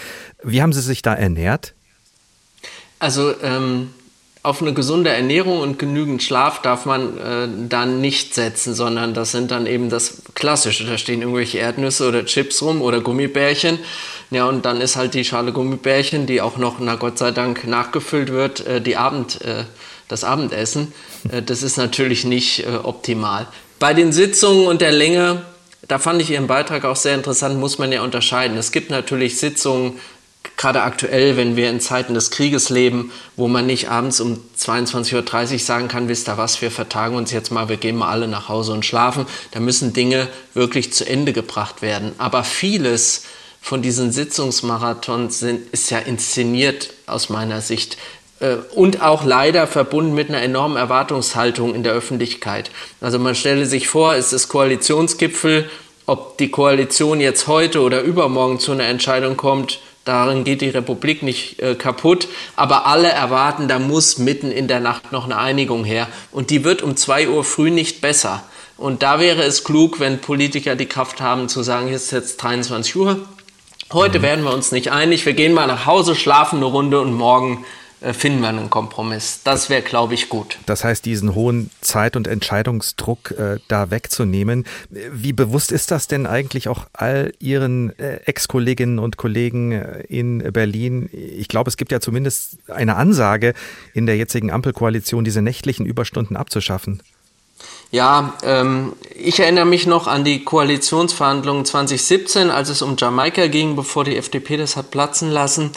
Speaker 2: Wie haben Sie sich da ernährt?
Speaker 25: Also ähm, auf eine gesunde Ernährung und genügend Schlaf darf man äh, dann nicht setzen, sondern das sind dann eben das Klassische. Da stehen irgendwelche Erdnüsse oder Chips rum oder Gummibärchen. Ja, und dann ist halt die Schale Gummibärchen, die auch noch, na Gott sei Dank, nachgefüllt wird, äh, die Abend, äh, das Abendessen. Äh, das ist natürlich nicht äh, optimal. Bei den Sitzungen und der Länge, da fand ich Ihren Beitrag auch sehr interessant, muss man ja unterscheiden. Es gibt natürlich Sitzungen, gerade aktuell, wenn wir in Zeiten des Krieges leben, wo man nicht abends um 22.30 Uhr sagen kann, wisst ihr was, wir vertagen uns jetzt mal, wir gehen mal alle nach Hause und schlafen. Da müssen Dinge wirklich zu Ende gebracht werden. Aber vieles von diesen Sitzungsmarathons sind, ist ja inszeniert aus meiner Sicht äh, und auch leider verbunden mit einer enormen Erwartungshaltung in der Öffentlichkeit. Also man stelle sich vor, es ist Koalitionsgipfel, ob die Koalition jetzt heute oder übermorgen zu einer Entscheidung kommt, Darin geht die Republik nicht äh, kaputt, aber alle erwarten, da muss mitten in der Nacht noch eine Einigung her. Und die wird um 2 Uhr früh nicht besser. Und da wäre es klug, wenn Politiker die Kraft haben zu sagen, hier ist jetzt 23 Uhr, heute mhm. werden wir uns nicht einig, wir gehen mal nach Hause, schlafen eine Runde und morgen finden wir einen Kompromiss. Das wäre, glaube ich, gut.
Speaker 2: Das heißt, diesen hohen Zeit- und Entscheidungsdruck äh, da wegzunehmen. Wie bewusst ist das denn eigentlich auch all Ihren äh, Ex-Kolleginnen und Kollegen äh, in Berlin? Ich glaube, es gibt ja zumindest eine Ansage in der jetzigen Ampelkoalition, diese nächtlichen Überstunden abzuschaffen.
Speaker 25: Ja, ähm, ich erinnere mich noch an die Koalitionsverhandlungen 2017, als es um Jamaika ging, bevor die FDP das hat platzen lassen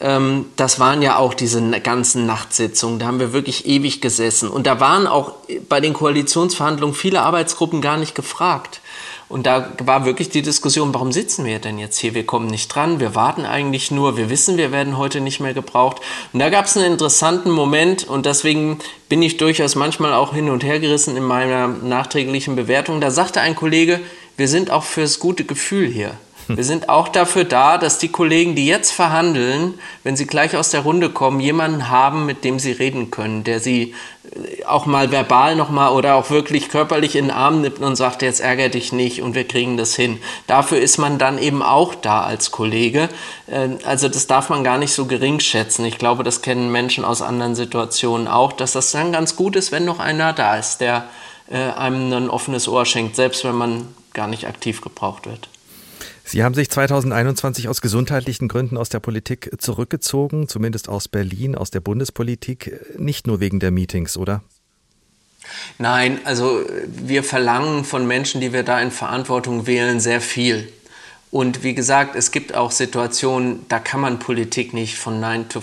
Speaker 25: ähm, das waren ja auch diese ganzen Nachtsitzungen. Da haben wir wirklich ewig gesessen. Und da waren auch bei den Koalitionsverhandlungen viele Arbeitsgruppen gar nicht gefragt. Und da war wirklich die Diskussion, warum sitzen wir denn jetzt hier? Wir kommen nicht dran, wir warten eigentlich nur, wir wissen, wir werden heute nicht mehr gebraucht. Und da gab es einen interessanten Moment und deswegen bin ich durchaus manchmal auch hin und her gerissen in meiner nachträglichen Bewertung. Da sagte ein Kollege, wir sind auch fürs gute Gefühl hier. Wir sind auch dafür da, dass die Kollegen, die jetzt verhandeln, wenn sie gleich aus der Runde kommen, jemanden haben, mit dem sie reden können, der sie äh, auch mal verbal nochmal oder auch wirklich körperlich in den Arm nimmt und sagt, jetzt ärger dich nicht und wir kriegen das hin. Dafür ist man dann eben auch da als Kollege. Äh, also das darf man gar nicht so gering schätzen. Ich glaube, das kennen Menschen aus anderen Situationen auch, dass das dann ganz gut ist, wenn noch einer da ist, der äh, einem ein offenes Ohr schenkt, selbst wenn man gar nicht aktiv gebraucht wird.
Speaker 2: Sie haben sich 2021 aus gesundheitlichen Gründen aus der Politik zurückgezogen, zumindest aus Berlin, aus der Bundespolitik, nicht nur wegen der Meetings, oder?
Speaker 25: Nein, also wir verlangen von Menschen, die wir da in Verantwortung wählen, sehr viel. Und wie gesagt, es gibt auch Situationen, da kann man Politik nicht von 9 to,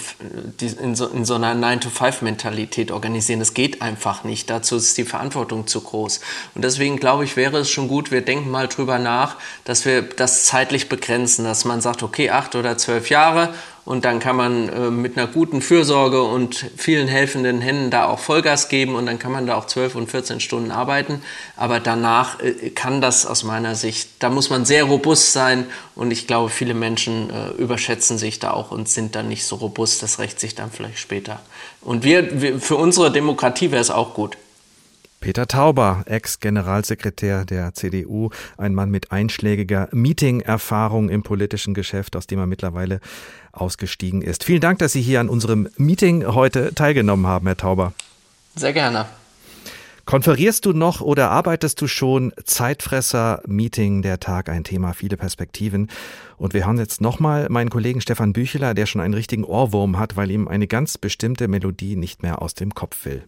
Speaker 25: in, so, in so einer 9-to-5-Mentalität organisieren. Das geht einfach nicht. Dazu ist die Verantwortung zu groß. Und deswegen glaube ich, wäre es schon gut, wir denken mal drüber nach, dass wir das zeitlich begrenzen, dass man sagt, okay, acht oder zwölf Jahre und dann kann man äh, mit einer guten Fürsorge und vielen helfenden Händen da auch Vollgas geben und dann kann man da auch 12 und 14 Stunden arbeiten. Aber danach äh, kann das aus meiner Sicht, da muss man sehr robust sein und ich glaube, viele Menschen äh, überschätzen sich da auch und sind dann nicht so robust. Das rächt sich dann vielleicht später. Und wir, wir für unsere Demokratie wäre es auch gut.
Speaker 2: Peter Tauber, Ex-Generalsekretär der CDU, ein Mann mit einschlägiger Meeting-Erfahrung im politischen Geschäft, aus dem er mittlerweile ausgestiegen ist. Vielen Dank, dass Sie hier an unserem Meeting heute teilgenommen haben, Herr Tauber.
Speaker 25: Sehr gerne.
Speaker 2: Konferierst du noch oder arbeitest du schon? Zeitfresser, Meeting, der Tag, ein Thema, viele Perspektiven. Und wir hören jetzt nochmal meinen Kollegen Stefan Bücheler, der schon einen richtigen Ohrwurm hat, weil ihm eine ganz bestimmte Melodie nicht mehr aus dem Kopf will.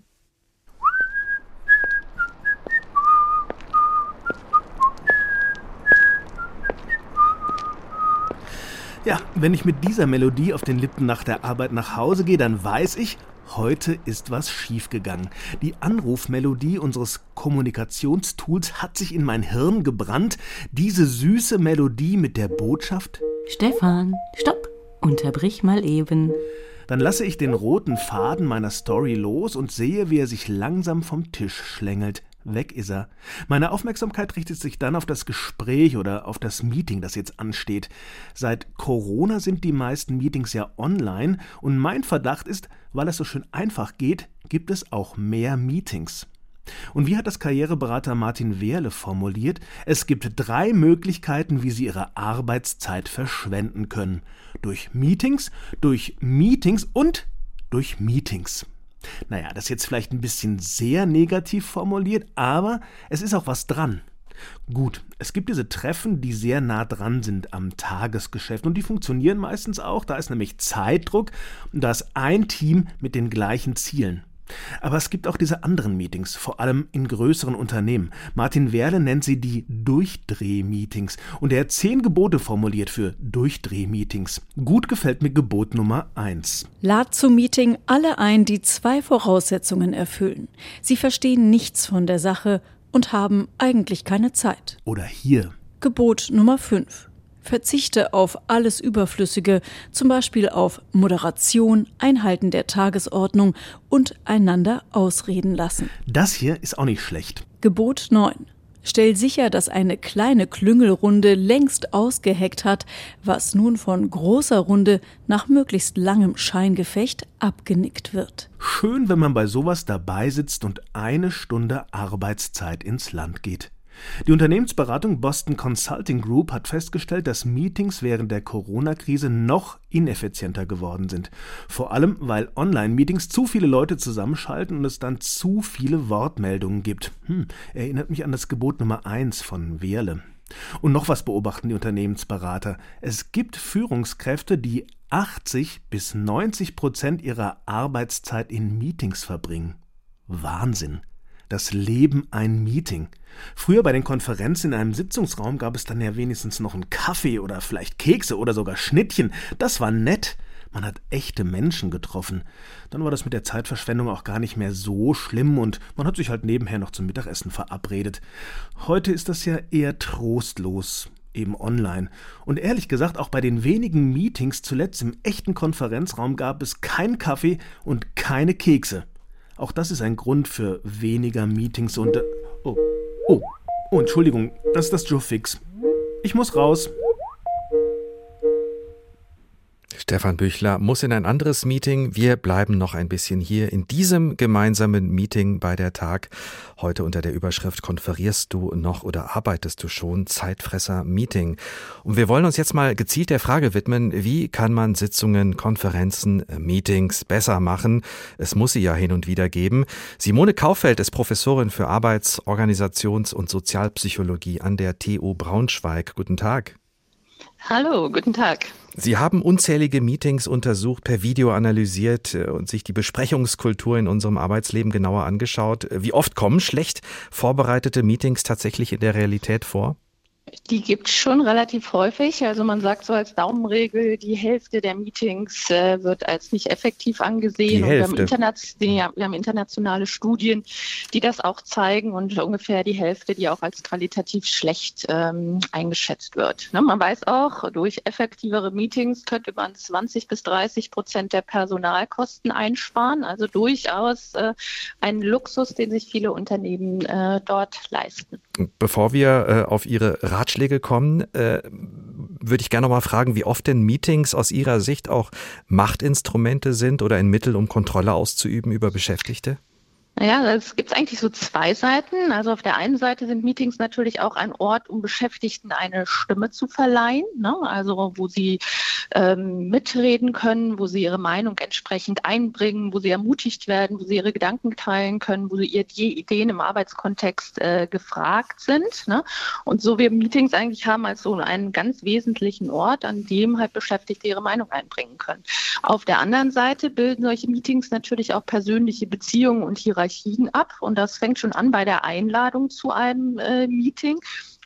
Speaker 20: Ja, wenn ich mit dieser Melodie auf den Lippen nach der Arbeit nach Hause gehe, dann weiß ich, heute ist was schiefgegangen. Die Anrufmelodie unseres Kommunikationstools hat sich in mein Hirn gebrannt. Diese süße Melodie mit der Botschaft:
Speaker 26: Stefan, stopp, unterbrich mal eben.
Speaker 20: Dann lasse ich den roten Faden meiner Story los und sehe, wie er sich langsam vom Tisch schlängelt. Weg ist er. Meine Aufmerksamkeit richtet sich dann auf das Gespräch oder auf das Meeting, das jetzt ansteht. Seit Corona sind die meisten Meetings ja online und mein Verdacht ist, weil es so schön einfach geht, gibt es auch mehr Meetings. Und wie hat das Karriereberater Martin Wehrle formuliert? Es gibt drei Möglichkeiten, wie Sie Ihre Arbeitszeit verschwenden können. Durch Meetings, durch Meetings und durch Meetings. Naja, das ist jetzt vielleicht ein bisschen sehr negativ formuliert, aber es ist auch was dran. Gut, es gibt diese Treffen, die sehr nah dran sind am Tagesgeschäft und die funktionieren meistens auch. Da ist nämlich Zeitdruck und da ist ein Team mit den gleichen Zielen. Aber es gibt auch diese anderen Meetings, vor allem in größeren Unternehmen. Martin Werle nennt sie die Durchdreh-Meetings und er hat zehn Gebote formuliert für Durchdreh-Meetings. Gut gefällt mir Gebot Nummer eins.
Speaker 27: Lad zum Meeting alle ein, die zwei Voraussetzungen erfüllen. Sie verstehen nichts von der Sache und haben eigentlich keine Zeit.
Speaker 20: Oder hier.
Speaker 27: Gebot Nummer fünf. Verzichte auf alles Überflüssige, zum Beispiel auf Moderation, Einhalten der Tagesordnung und einander ausreden lassen.
Speaker 20: Das hier ist auch nicht schlecht.
Speaker 27: Gebot 9. Stell sicher, dass eine kleine Klüngelrunde längst ausgeheckt hat, was nun von großer Runde nach möglichst langem Scheingefecht abgenickt wird.
Speaker 20: Schön, wenn man bei sowas dabei sitzt und eine Stunde Arbeitszeit ins Land geht. Die Unternehmensberatung Boston Consulting Group hat festgestellt, dass Meetings während der Corona-Krise noch ineffizienter geworden sind. Vor allem, weil Online-Meetings zu viele Leute zusammenschalten und es dann zu viele Wortmeldungen gibt. Hm, erinnert mich an das Gebot Nummer 1 von Wehrle. Und noch was beobachten die Unternehmensberater. Es gibt Führungskräfte, die 80 bis 90 Prozent ihrer Arbeitszeit in Meetings verbringen. Wahnsinn das Leben ein Meeting. Früher bei den Konferenzen in einem Sitzungsraum gab es dann ja wenigstens noch einen Kaffee oder vielleicht Kekse oder sogar Schnittchen. Das war nett. Man hat echte Menschen getroffen. Dann war das mit der Zeitverschwendung auch gar nicht mehr so schlimm und man hat sich halt nebenher noch zum Mittagessen verabredet. Heute ist das ja eher trostlos, eben online. Und ehrlich gesagt, auch bei den wenigen Meetings zuletzt im echten Konferenzraum gab es keinen Kaffee und keine Kekse. Auch das ist ein Grund für weniger Meetings und. Äh, oh, oh, oh, Entschuldigung, das ist das Joe Fix. Ich muss raus.
Speaker 2: Stefan Büchler muss in ein anderes Meeting. Wir bleiben noch ein bisschen hier in diesem gemeinsamen Meeting bei der Tag. Heute unter der Überschrift Konferierst du noch oder arbeitest du schon? Zeitfresser Meeting. Und wir wollen uns jetzt mal gezielt der Frage widmen, wie kann man Sitzungen, Konferenzen, Meetings besser machen? Es muss sie ja hin und wieder geben. Simone Kaufeld ist Professorin für Arbeits-, Organisations- und Sozialpsychologie an der TU Braunschweig. Guten Tag.
Speaker 28: Hallo, guten Tag.
Speaker 2: Sie haben unzählige Meetings untersucht, per Video analysiert äh, und sich die Besprechungskultur in unserem Arbeitsleben genauer angeschaut. Wie oft kommen schlecht vorbereitete Meetings tatsächlich in der Realität vor?
Speaker 28: Die gibt es schon relativ häufig. Also man sagt so als Daumenregel, die Hälfte der Meetings äh, wird als nicht effektiv angesehen.
Speaker 2: Hälfte.
Speaker 28: Wir haben, ja, wir haben, internationale Studien, die das auch zeigen und ungefähr die Hälfte, die auch als qualitativ schlecht ähm, eingeschätzt wird. Ne, man weiß auch, durch effektivere Meetings könnte man 20 bis 30 Prozent der Personalkosten einsparen. Also durchaus äh, ein Luxus, den sich viele Unternehmen äh, dort leisten.
Speaker 2: Bevor wir äh, auf Ihre Ratschläge kommen, äh, würde ich gerne noch mal fragen, wie oft denn Meetings aus Ihrer Sicht auch Machtinstrumente sind oder ein Mittel, um Kontrolle auszuüben über Beschäftigte?
Speaker 28: Naja, es gibt eigentlich so zwei Seiten. Also auf der einen Seite sind Meetings natürlich auch ein Ort, um Beschäftigten eine Stimme zu verleihen. Ne? Also wo sie ähm, mitreden können, wo sie ihre Meinung entsprechend einbringen, wo sie ermutigt werden, wo sie ihre Gedanken teilen können, wo sie ihre Ideen im Arbeitskontext äh, gefragt sind. Ne? Und so wir Meetings eigentlich haben als so einen ganz wesentlichen Ort, an dem halt Beschäftigte ihre Meinung einbringen können. Auf der anderen Seite bilden solche Meetings natürlich auch persönliche Beziehungen und Hierarchien Hierarchien ab. Und das fängt schon an bei der Einladung zu einem äh, Meeting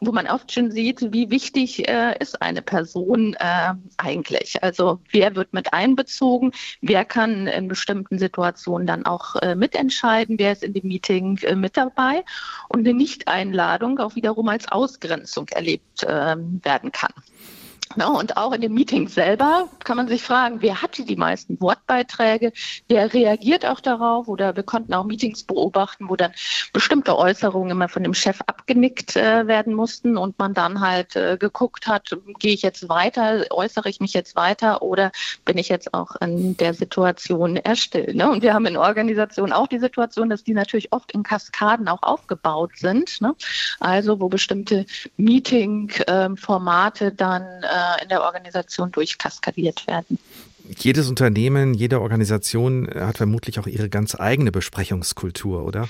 Speaker 28: wo man oft schon sieht, wie wichtig äh, ist eine Person äh, eigentlich. Also wer wird mit einbezogen, wer kann in bestimmten Situationen dann auch äh, mitentscheiden, wer ist in dem Meeting äh, mit dabei und eine Nicht-Einladung auch wiederum als Ausgrenzung erlebt ähm, werden kann. Ne, und auch in dem Meeting selber kann man sich fragen, wer hatte die meisten Wortbeiträge, wer reagiert auch darauf oder wir konnten auch Meetings beobachten, wo dann bestimmte Äußerungen immer von dem Chef abgenickt äh, werden mussten und man dann halt äh, geguckt hat, gehe ich jetzt weiter, äußere ich mich jetzt weiter oder bin ich jetzt auch in der Situation erstellt. Ne? Und wir haben in Organisationen auch die Situation, dass die natürlich oft in Kaskaden auch aufgebaut sind. Ne? Also wo bestimmte Meeting-Formate ähm, dann äh, in der Organisation durchkaskadiert werden.
Speaker 2: Jedes Unternehmen, jede Organisation hat vermutlich auch ihre ganz eigene Besprechungskultur, oder?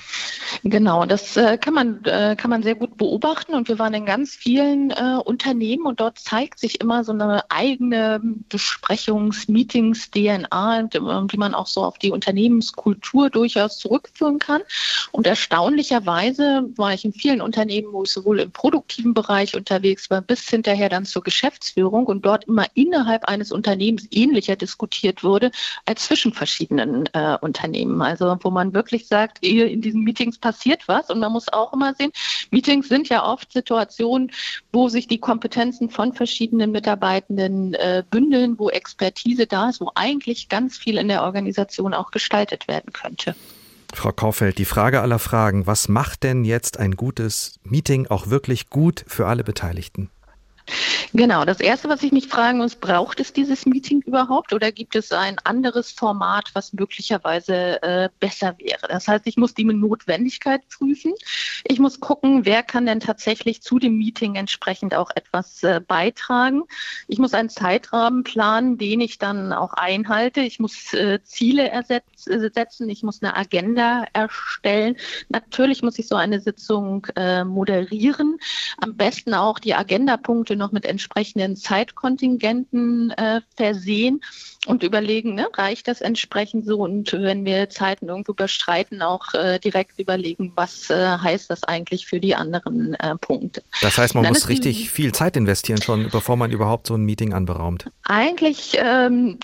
Speaker 28: Genau, das äh, kann man äh, kann man sehr gut beobachten und wir waren in ganz vielen äh, Unternehmen und dort zeigt sich immer so eine eigene Besprechungs-, Meetings, DNA, die man auch so auf die Unternehmenskultur durchaus zurückführen kann. Und erstaunlicherweise war ich in vielen Unternehmen, wo ich sowohl im produktiven Bereich unterwegs war, bis hinterher dann zur Geschäftsführung und dort immer innerhalb eines Unternehmens ähnlicher diskutiert wurde, als zwischen verschiedenen äh, Unternehmen. Also wo man wirklich sagt, in diesen Meetings passiert was. Und man muss auch immer sehen, Meetings sind ja oft Situationen, wo sich die Kompetenzen von verschiedenen Mitarbeitenden äh, bündeln, wo Expertise da ist, wo eigentlich ganz viel in der Organisation auch gestaltet werden könnte.
Speaker 2: Frau Kaufeld, die Frage aller Fragen, was macht denn jetzt ein gutes Meeting auch wirklich gut für alle Beteiligten?
Speaker 28: Genau, das Erste, was ich mich fragen muss, braucht es dieses Meeting überhaupt oder gibt es ein anderes Format, was möglicherweise äh, besser wäre? Das heißt, ich muss die Notwendigkeit prüfen. Ich muss gucken, wer kann denn tatsächlich zu dem Meeting entsprechend auch etwas äh, beitragen. Ich muss einen Zeitrahmen planen, den ich dann auch einhalte. Ich muss äh, Ziele ersetz, äh, setzen. Ich muss eine Agenda erstellen. Natürlich muss ich so eine Sitzung äh, moderieren. Am besten auch die Agendapunkte noch mit entsprechenden Zeitkontingenten äh, versehen und überlegen, ne, reicht das entsprechend so? Und wenn wir Zeiten irgendwo überstreiten, auch äh, direkt überlegen, was äh, heißt das eigentlich für die anderen äh, Punkte.
Speaker 2: Das heißt, man muss richtig viel Zeit investieren schon, bevor man überhaupt so ein Meeting anberaumt.
Speaker 28: Eigentlich ähm,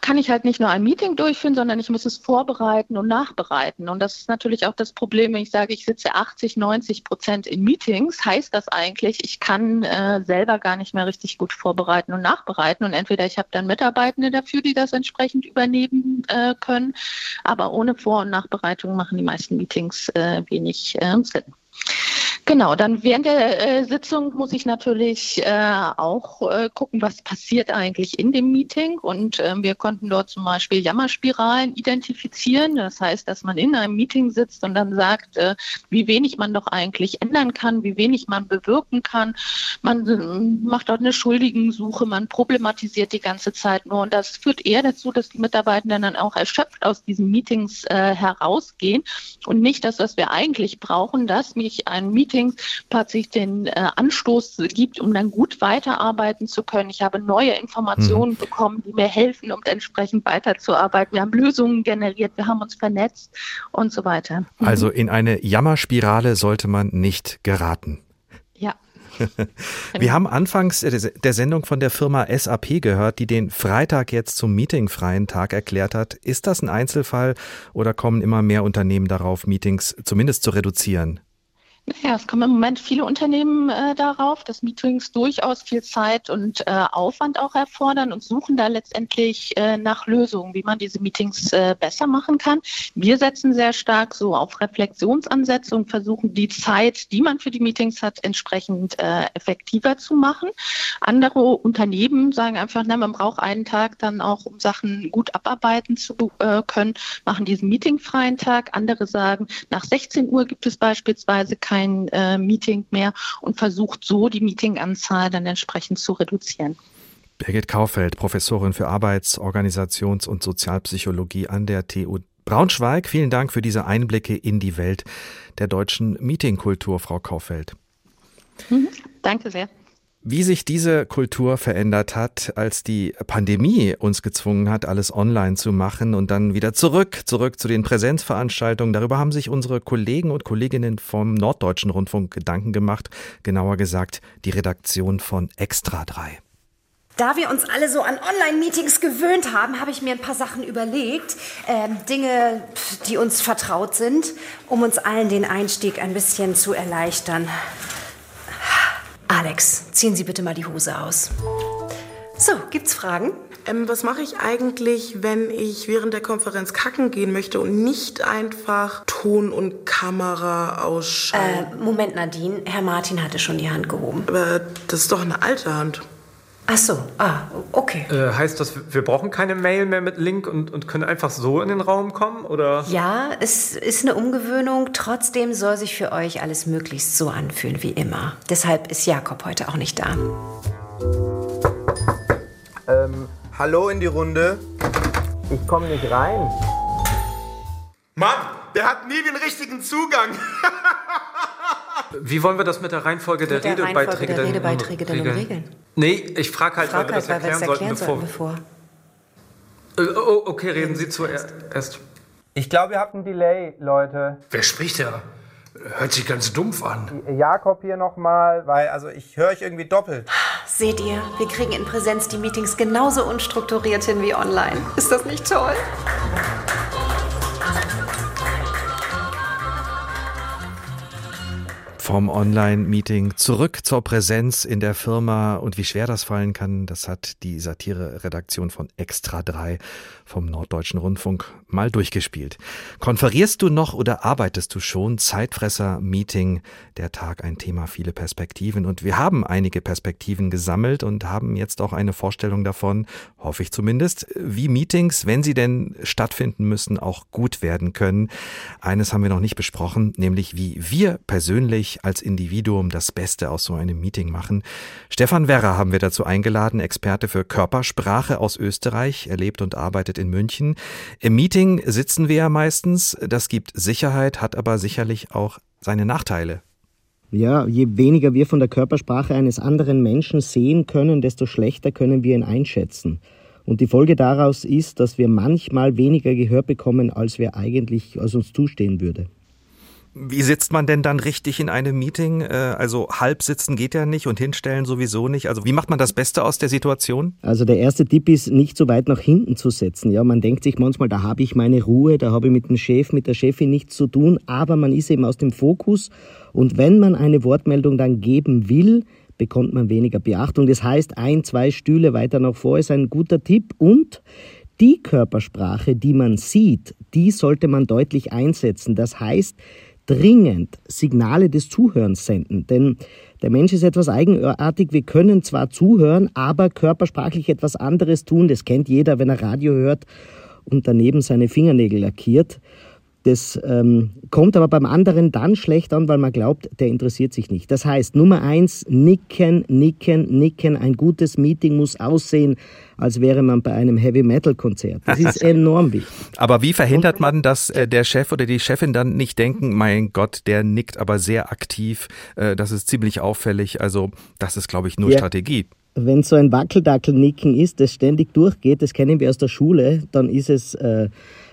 Speaker 28: kann ich halt nicht nur ein Meeting durchführen, sondern ich muss es vorbereiten und nachbereiten. Und das ist natürlich auch das Problem, wenn ich sage, ich sitze 80, 90 Prozent in Meetings, heißt das eigentlich, ich kann äh, selber gar nicht mehr richtig gut vorbereiten und nachbereiten. Und entweder ich habe dann Mitarbeitende dafür, die das entsprechend übernehmen äh, können. Aber ohne Vor- und Nachbereitung machen die meisten Meetings äh, wenig äh, Sinn. Genau, dann während der äh, Sitzung muss ich natürlich äh, auch äh, gucken, was passiert eigentlich in dem Meeting. Und ähm, wir konnten dort zum Beispiel Jammerspiralen identifizieren. Das heißt, dass man in einem Meeting sitzt und dann sagt, äh, wie wenig man doch eigentlich ändern kann, wie wenig man bewirken kann. Man äh, macht dort eine Schuldigensuche, man problematisiert die ganze Zeit nur. Und das führt eher dazu, dass die Mitarbeitenden dann auch erschöpft aus diesen Meetings äh, herausgehen und nicht das, was wir eigentlich brauchen, dass mich ein Meeting Meetings plötzlich den äh, Anstoß gibt, um dann gut weiterarbeiten zu können. Ich habe neue Informationen mhm. bekommen, die mir helfen, um entsprechend weiterzuarbeiten. Wir haben Lösungen generiert, wir haben uns vernetzt und so weiter.
Speaker 2: Mhm. Also in eine Jammerspirale sollte man nicht geraten.
Speaker 28: Ja.
Speaker 2: Wir haben anfangs der Sendung von der Firma SAP gehört, die den Freitag jetzt zum meetingfreien Tag erklärt hat. Ist das ein Einzelfall oder kommen immer mehr Unternehmen darauf, Meetings zumindest zu reduzieren?
Speaker 28: Naja, es kommen im Moment viele Unternehmen äh, darauf, dass Meetings durchaus viel Zeit und äh, Aufwand auch erfordern und suchen da letztendlich äh, nach Lösungen, wie man diese Meetings äh, besser machen kann. Wir setzen sehr stark so auf Reflexionsansätze und versuchen die Zeit, die man für die Meetings hat, entsprechend äh, effektiver zu machen. Andere Unternehmen sagen einfach, na, man braucht einen Tag dann auch, um Sachen gut abarbeiten zu äh, können, machen diesen meetingfreien Tag. Andere sagen, nach 16 Uhr gibt es beispielsweise keine kein äh, Meeting mehr und versucht so die Meetinganzahl dann entsprechend zu reduzieren.
Speaker 2: Birgit Kaufeld, Professorin für Arbeits-, Organisations- und Sozialpsychologie an der TU Braunschweig. Vielen Dank für diese Einblicke in die Welt der deutschen Meetingkultur, Frau Kaufeld.
Speaker 28: Mhm, danke sehr.
Speaker 2: Wie sich diese Kultur verändert hat, als die Pandemie uns gezwungen hat, alles online zu machen und dann wieder zurück, zurück zu den Präsenzveranstaltungen. Darüber haben sich unsere Kollegen und Kolleginnen vom Norddeutschen Rundfunk Gedanken gemacht, genauer gesagt die Redaktion von Extra 3.
Speaker 29: Da wir uns alle so an Online-Meetings gewöhnt haben, habe ich mir ein paar Sachen überlegt. Ähm, Dinge, die uns vertraut sind, um uns allen den Einstieg ein bisschen zu erleichtern. Alex, ziehen Sie bitte mal die Hose aus. So, gibt's Fragen?
Speaker 30: Ähm, was mache ich eigentlich, wenn ich während der Konferenz kacken gehen möchte und nicht einfach Ton und Kamera ausschalten?
Speaker 29: Äh, Moment, Nadine. Herr Martin hatte schon die Hand gehoben.
Speaker 30: Aber das ist doch eine alte Hand.
Speaker 29: Ach so, ah, okay.
Speaker 31: Äh, heißt das, wir brauchen keine Mail mehr mit Link und, und können einfach so in den Raum kommen, oder?
Speaker 29: Ja, es ist eine Umgewöhnung. Trotzdem soll sich für euch alles möglichst so anfühlen wie immer. Deshalb ist Jakob heute auch nicht da.
Speaker 32: Ähm, hallo in die Runde. Ich komme nicht rein.
Speaker 33: Mann, der hat nie den richtigen Zugang.
Speaker 31: Wie wollen wir das mit der Reihenfolge der,
Speaker 29: der
Speaker 31: Redebeiträge,
Speaker 29: der Redebeiträge denn regeln? regeln?
Speaker 31: Nee, ich frage halt,
Speaker 29: frag
Speaker 31: weil wir das
Speaker 29: halt,
Speaker 31: erklären,
Speaker 29: erklären
Speaker 31: sollten,
Speaker 29: bevor.
Speaker 31: Äh, oh, okay, reden Sie zuerst.
Speaker 32: Ich glaube, ihr habt einen Delay, Leute.
Speaker 12: Wer spricht da? Hört sich ganz dumpf an.
Speaker 32: Jakob hier nochmal, weil also ich höre euch irgendwie doppelt.
Speaker 29: Seht ihr, wir kriegen in Präsenz die Meetings genauso unstrukturiert hin wie online. Ist das nicht toll?
Speaker 2: Vom Online-Meeting zurück zur Präsenz in der Firma und wie schwer das fallen kann, das hat die Satire-Redaktion von Extra 3 vom Norddeutschen Rundfunk mal durchgespielt. Konferierst du noch oder arbeitest du schon? Zeitfresser-Meeting, der Tag ein Thema, viele Perspektiven und wir haben einige Perspektiven gesammelt und haben jetzt auch eine Vorstellung davon, hoffe ich zumindest, wie Meetings, wenn sie denn stattfinden müssen, auch gut werden können. Eines haben wir noch nicht besprochen, nämlich wie wir persönlich als Individuum das Beste aus so einem Meeting machen. Stefan Werrer haben wir dazu eingeladen, Experte für Körpersprache aus Österreich. Er lebt und arbeitet in München. Im Meeting sitzen wir ja meistens. Das gibt Sicherheit, hat aber sicherlich auch seine Nachteile.
Speaker 34: Ja, je weniger wir von der Körpersprache eines anderen Menschen sehen können, desto schlechter können wir ihn einschätzen. Und die Folge daraus ist, dass wir manchmal weniger Gehör bekommen, als wir eigentlich, als uns zustehen würde.
Speaker 2: Wie sitzt man denn dann richtig in einem Meeting? Äh, also halb sitzen geht ja nicht und hinstellen sowieso nicht. Also wie macht man das Beste aus der Situation?
Speaker 34: Also der erste Tipp ist, nicht so weit nach hinten zu setzen. Ja, man denkt sich manchmal, da habe ich meine Ruhe, da habe ich mit dem Chef, mit der Chefin nichts zu tun, aber man ist eben aus dem Fokus. Und wenn man eine Wortmeldung dann geben will, bekommt man weniger Beachtung. Das heißt, ein, zwei Stühle weiter nach vor ist ein guter Tipp und die Körpersprache, die man sieht, die sollte man deutlich einsetzen. Das heißt, dringend Signale des Zuhörens senden. Denn der Mensch ist etwas eigenartig. Wir können zwar zuhören, aber körpersprachlich etwas anderes tun. Das kennt jeder, wenn er Radio hört und daneben seine Fingernägel lackiert. Das ähm, kommt aber beim anderen dann schlecht an, weil man glaubt, der interessiert sich nicht. Das heißt, Nummer eins, nicken, nicken, nicken. Ein gutes Meeting muss aussehen, als wäre man bei einem Heavy-Metal-Konzert. Das ist enorm wichtig.
Speaker 2: Aber wie verhindert man, dass äh, der Chef oder die Chefin dann nicht denken, mein Gott, der nickt aber sehr aktiv, äh, das ist ziemlich auffällig. Also das ist, glaube ich, nur ja. Strategie
Speaker 34: wenn so ein Wackeldackel-Nicken ist, das ständig durchgeht, das kennen wir aus der Schule, dann ist es äh,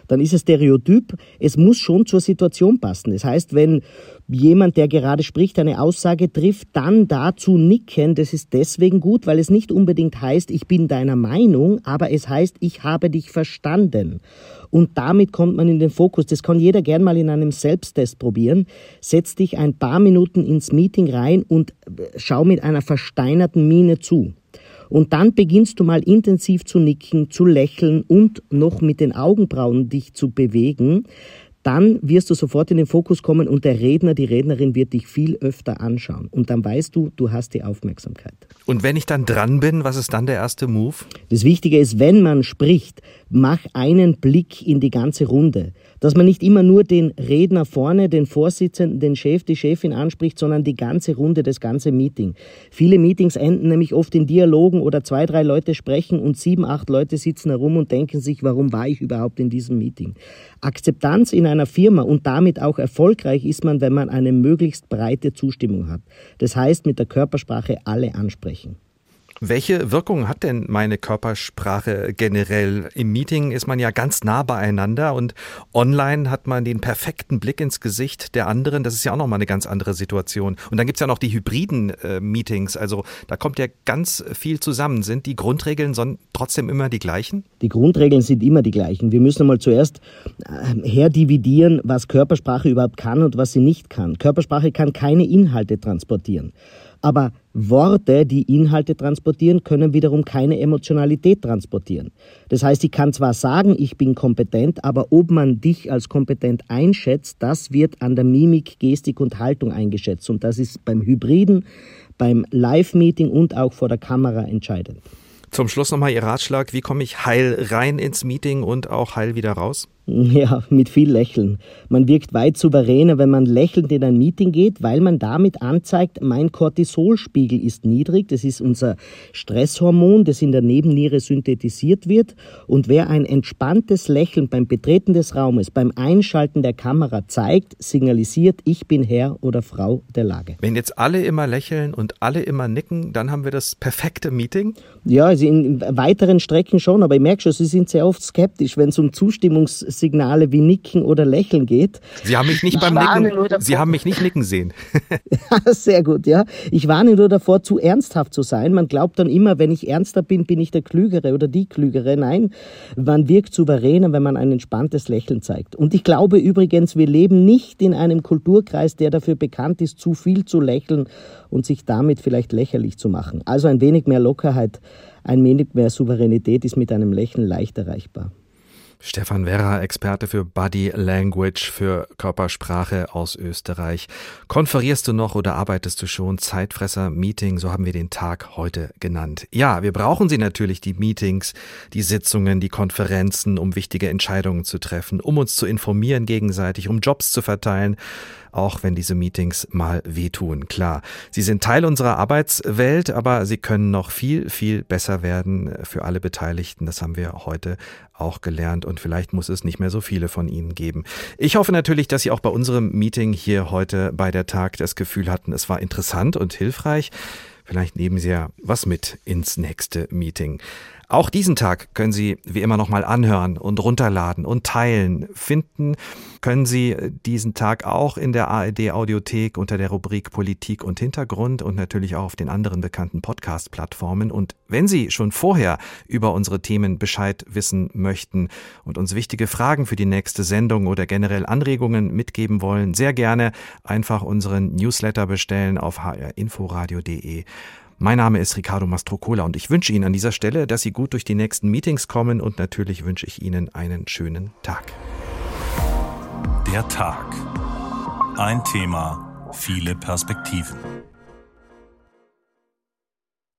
Speaker 34: dann ist es Stereotyp. Es muss schon zur Situation passen. Das heißt, wenn jemand, der gerade spricht, eine Aussage trifft, dann dazu nicken, das ist deswegen gut, weil es nicht unbedingt heißt, ich bin deiner Meinung, aber es heißt, ich habe dich verstanden. Und damit kommt man in den Fokus. Das kann jeder gern mal in einem Selbsttest probieren. Setz dich ein paar Minuten ins Meeting rein und schau mit einer versteinerten Miene zu. Und dann beginnst du mal intensiv zu nicken, zu lächeln und noch mit den Augenbrauen dich zu bewegen. Dann wirst du sofort in den Fokus kommen und der Redner, die Rednerin wird dich viel öfter anschauen. Und dann weißt du, du hast die Aufmerksamkeit.
Speaker 2: Und wenn ich dann dran bin, was ist dann der erste Move?
Speaker 34: Das Wichtige ist, wenn man spricht, mach einen Blick in die ganze Runde dass man nicht immer nur den Redner vorne, den Vorsitzenden, den Chef, die Chefin anspricht, sondern die ganze Runde, das ganze Meeting. Viele Meetings enden nämlich oft in Dialogen oder zwei, drei Leute sprechen und sieben, acht Leute sitzen herum und denken sich, warum war ich überhaupt in diesem Meeting? Akzeptanz in einer Firma und damit auch erfolgreich ist man, wenn man eine möglichst breite Zustimmung hat. Das heißt, mit der Körpersprache alle ansprechen.
Speaker 2: Welche Wirkung hat denn meine Körpersprache generell? Im Meeting ist man ja ganz nah beieinander und online hat man den perfekten Blick ins Gesicht der anderen. Das ist ja auch nochmal eine ganz andere Situation. Und dann gibt's ja noch die hybriden äh, Meetings. Also da kommt ja ganz viel zusammen. Sind die Grundregeln trotzdem immer die gleichen?
Speaker 34: Die Grundregeln sind immer die gleichen. Wir müssen mal zuerst äh, herdividieren, was Körpersprache überhaupt kann und was sie nicht kann. Körpersprache kann keine Inhalte transportieren. Aber Worte, die Inhalte transportieren, können wiederum keine Emotionalität transportieren. Das heißt, ich kann zwar sagen, ich bin kompetent, aber ob man dich als kompetent einschätzt, das wird an der Mimik, Gestik und Haltung eingeschätzt. Und das ist beim Hybriden, beim Live-Meeting und auch vor der Kamera entscheidend.
Speaker 2: Zum Schluss nochmal Ihr Ratschlag, wie komme ich heil rein ins Meeting und auch heil wieder raus?
Speaker 34: Ja, mit viel Lächeln. Man wirkt weit souveräner, wenn man lächelnd in ein Meeting geht, weil man damit anzeigt, mein Cortisolspiegel ist niedrig. Das ist unser Stresshormon, das in der Nebenniere synthetisiert wird. Und wer ein entspanntes Lächeln beim Betreten des Raumes, beim Einschalten der Kamera zeigt, signalisiert, ich bin Herr oder Frau der Lage.
Speaker 2: Wenn jetzt alle immer lächeln und alle immer nicken, dann haben wir das perfekte Meeting?
Speaker 34: Ja, also in weiteren Strecken schon, aber ich merke schon, Sie sind sehr oft skeptisch, wenn es um Zustimmungs Signale wie Nicken oder Lächeln geht.
Speaker 2: Sie haben mich nicht beim Nicken, Sie haben mich nicht nicken sehen.
Speaker 34: Sehr gut, ja. Ich warne nur davor, zu ernsthaft zu sein. Man glaubt dann immer, wenn ich ernster bin, bin ich der Klügere oder die Klügere. Nein, man wirkt souveräner, wenn man ein entspanntes Lächeln zeigt. Und ich glaube übrigens, wir leben nicht in einem Kulturkreis, der dafür bekannt ist, zu viel zu lächeln und sich damit vielleicht lächerlich zu machen. Also ein wenig mehr Lockerheit, ein wenig mehr Souveränität ist mit einem Lächeln leicht erreichbar.
Speaker 2: Stefan Werra, Experte für Body Language, für Körpersprache aus Österreich. Konferierst du noch oder arbeitest du schon? Zeitfresser Meeting, so haben wir den Tag heute genannt. Ja, wir brauchen sie natürlich, die Meetings, die Sitzungen, die Konferenzen, um wichtige Entscheidungen zu treffen, um uns zu informieren gegenseitig, um Jobs zu verteilen auch wenn diese Meetings mal wehtun. Klar, sie sind Teil unserer Arbeitswelt, aber sie können noch viel, viel besser werden für alle Beteiligten. Das haben wir heute auch gelernt und vielleicht muss es nicht mehr so viele von Ihnen geben. Ich hoffe natürlich, dass Sie auch bei unserem Meeting hier heute bei der Tag das Gefühl hatten, es war interessant und hilfreich. Vielleicht nehmen Sie ja was mit ins nächste Meeting. Auch diesen Tag können Sie wie immer nochmal anhören und runterladen und teilen. Finden können Sie diesen Tag auch in der ARD Audiothek unter der Rubrik Politik und Hintergrund und natürlich auch auf den anderen bekannten Podcast-Plattformen. Und wenn Sie schon vorher über unsere Themen Bescheid wissen möchten und uns wichtige Fragen für die nächste Sendung oder generell Anregungen mitgeben wollen, sehr gerne einfach unseren Newsletter bestellen auf hrinforadio.de. Mein Name ist Ricardo Mastrocola und ich wünsche Ihnen an dieser Stelle, dass Sie gut durch die nächsten Meetings kommen und natürlich wünsche ich Ihnen einen schönen Tag.
Speaker 35: Der Tag. Ein Thema, viele Perspektiven.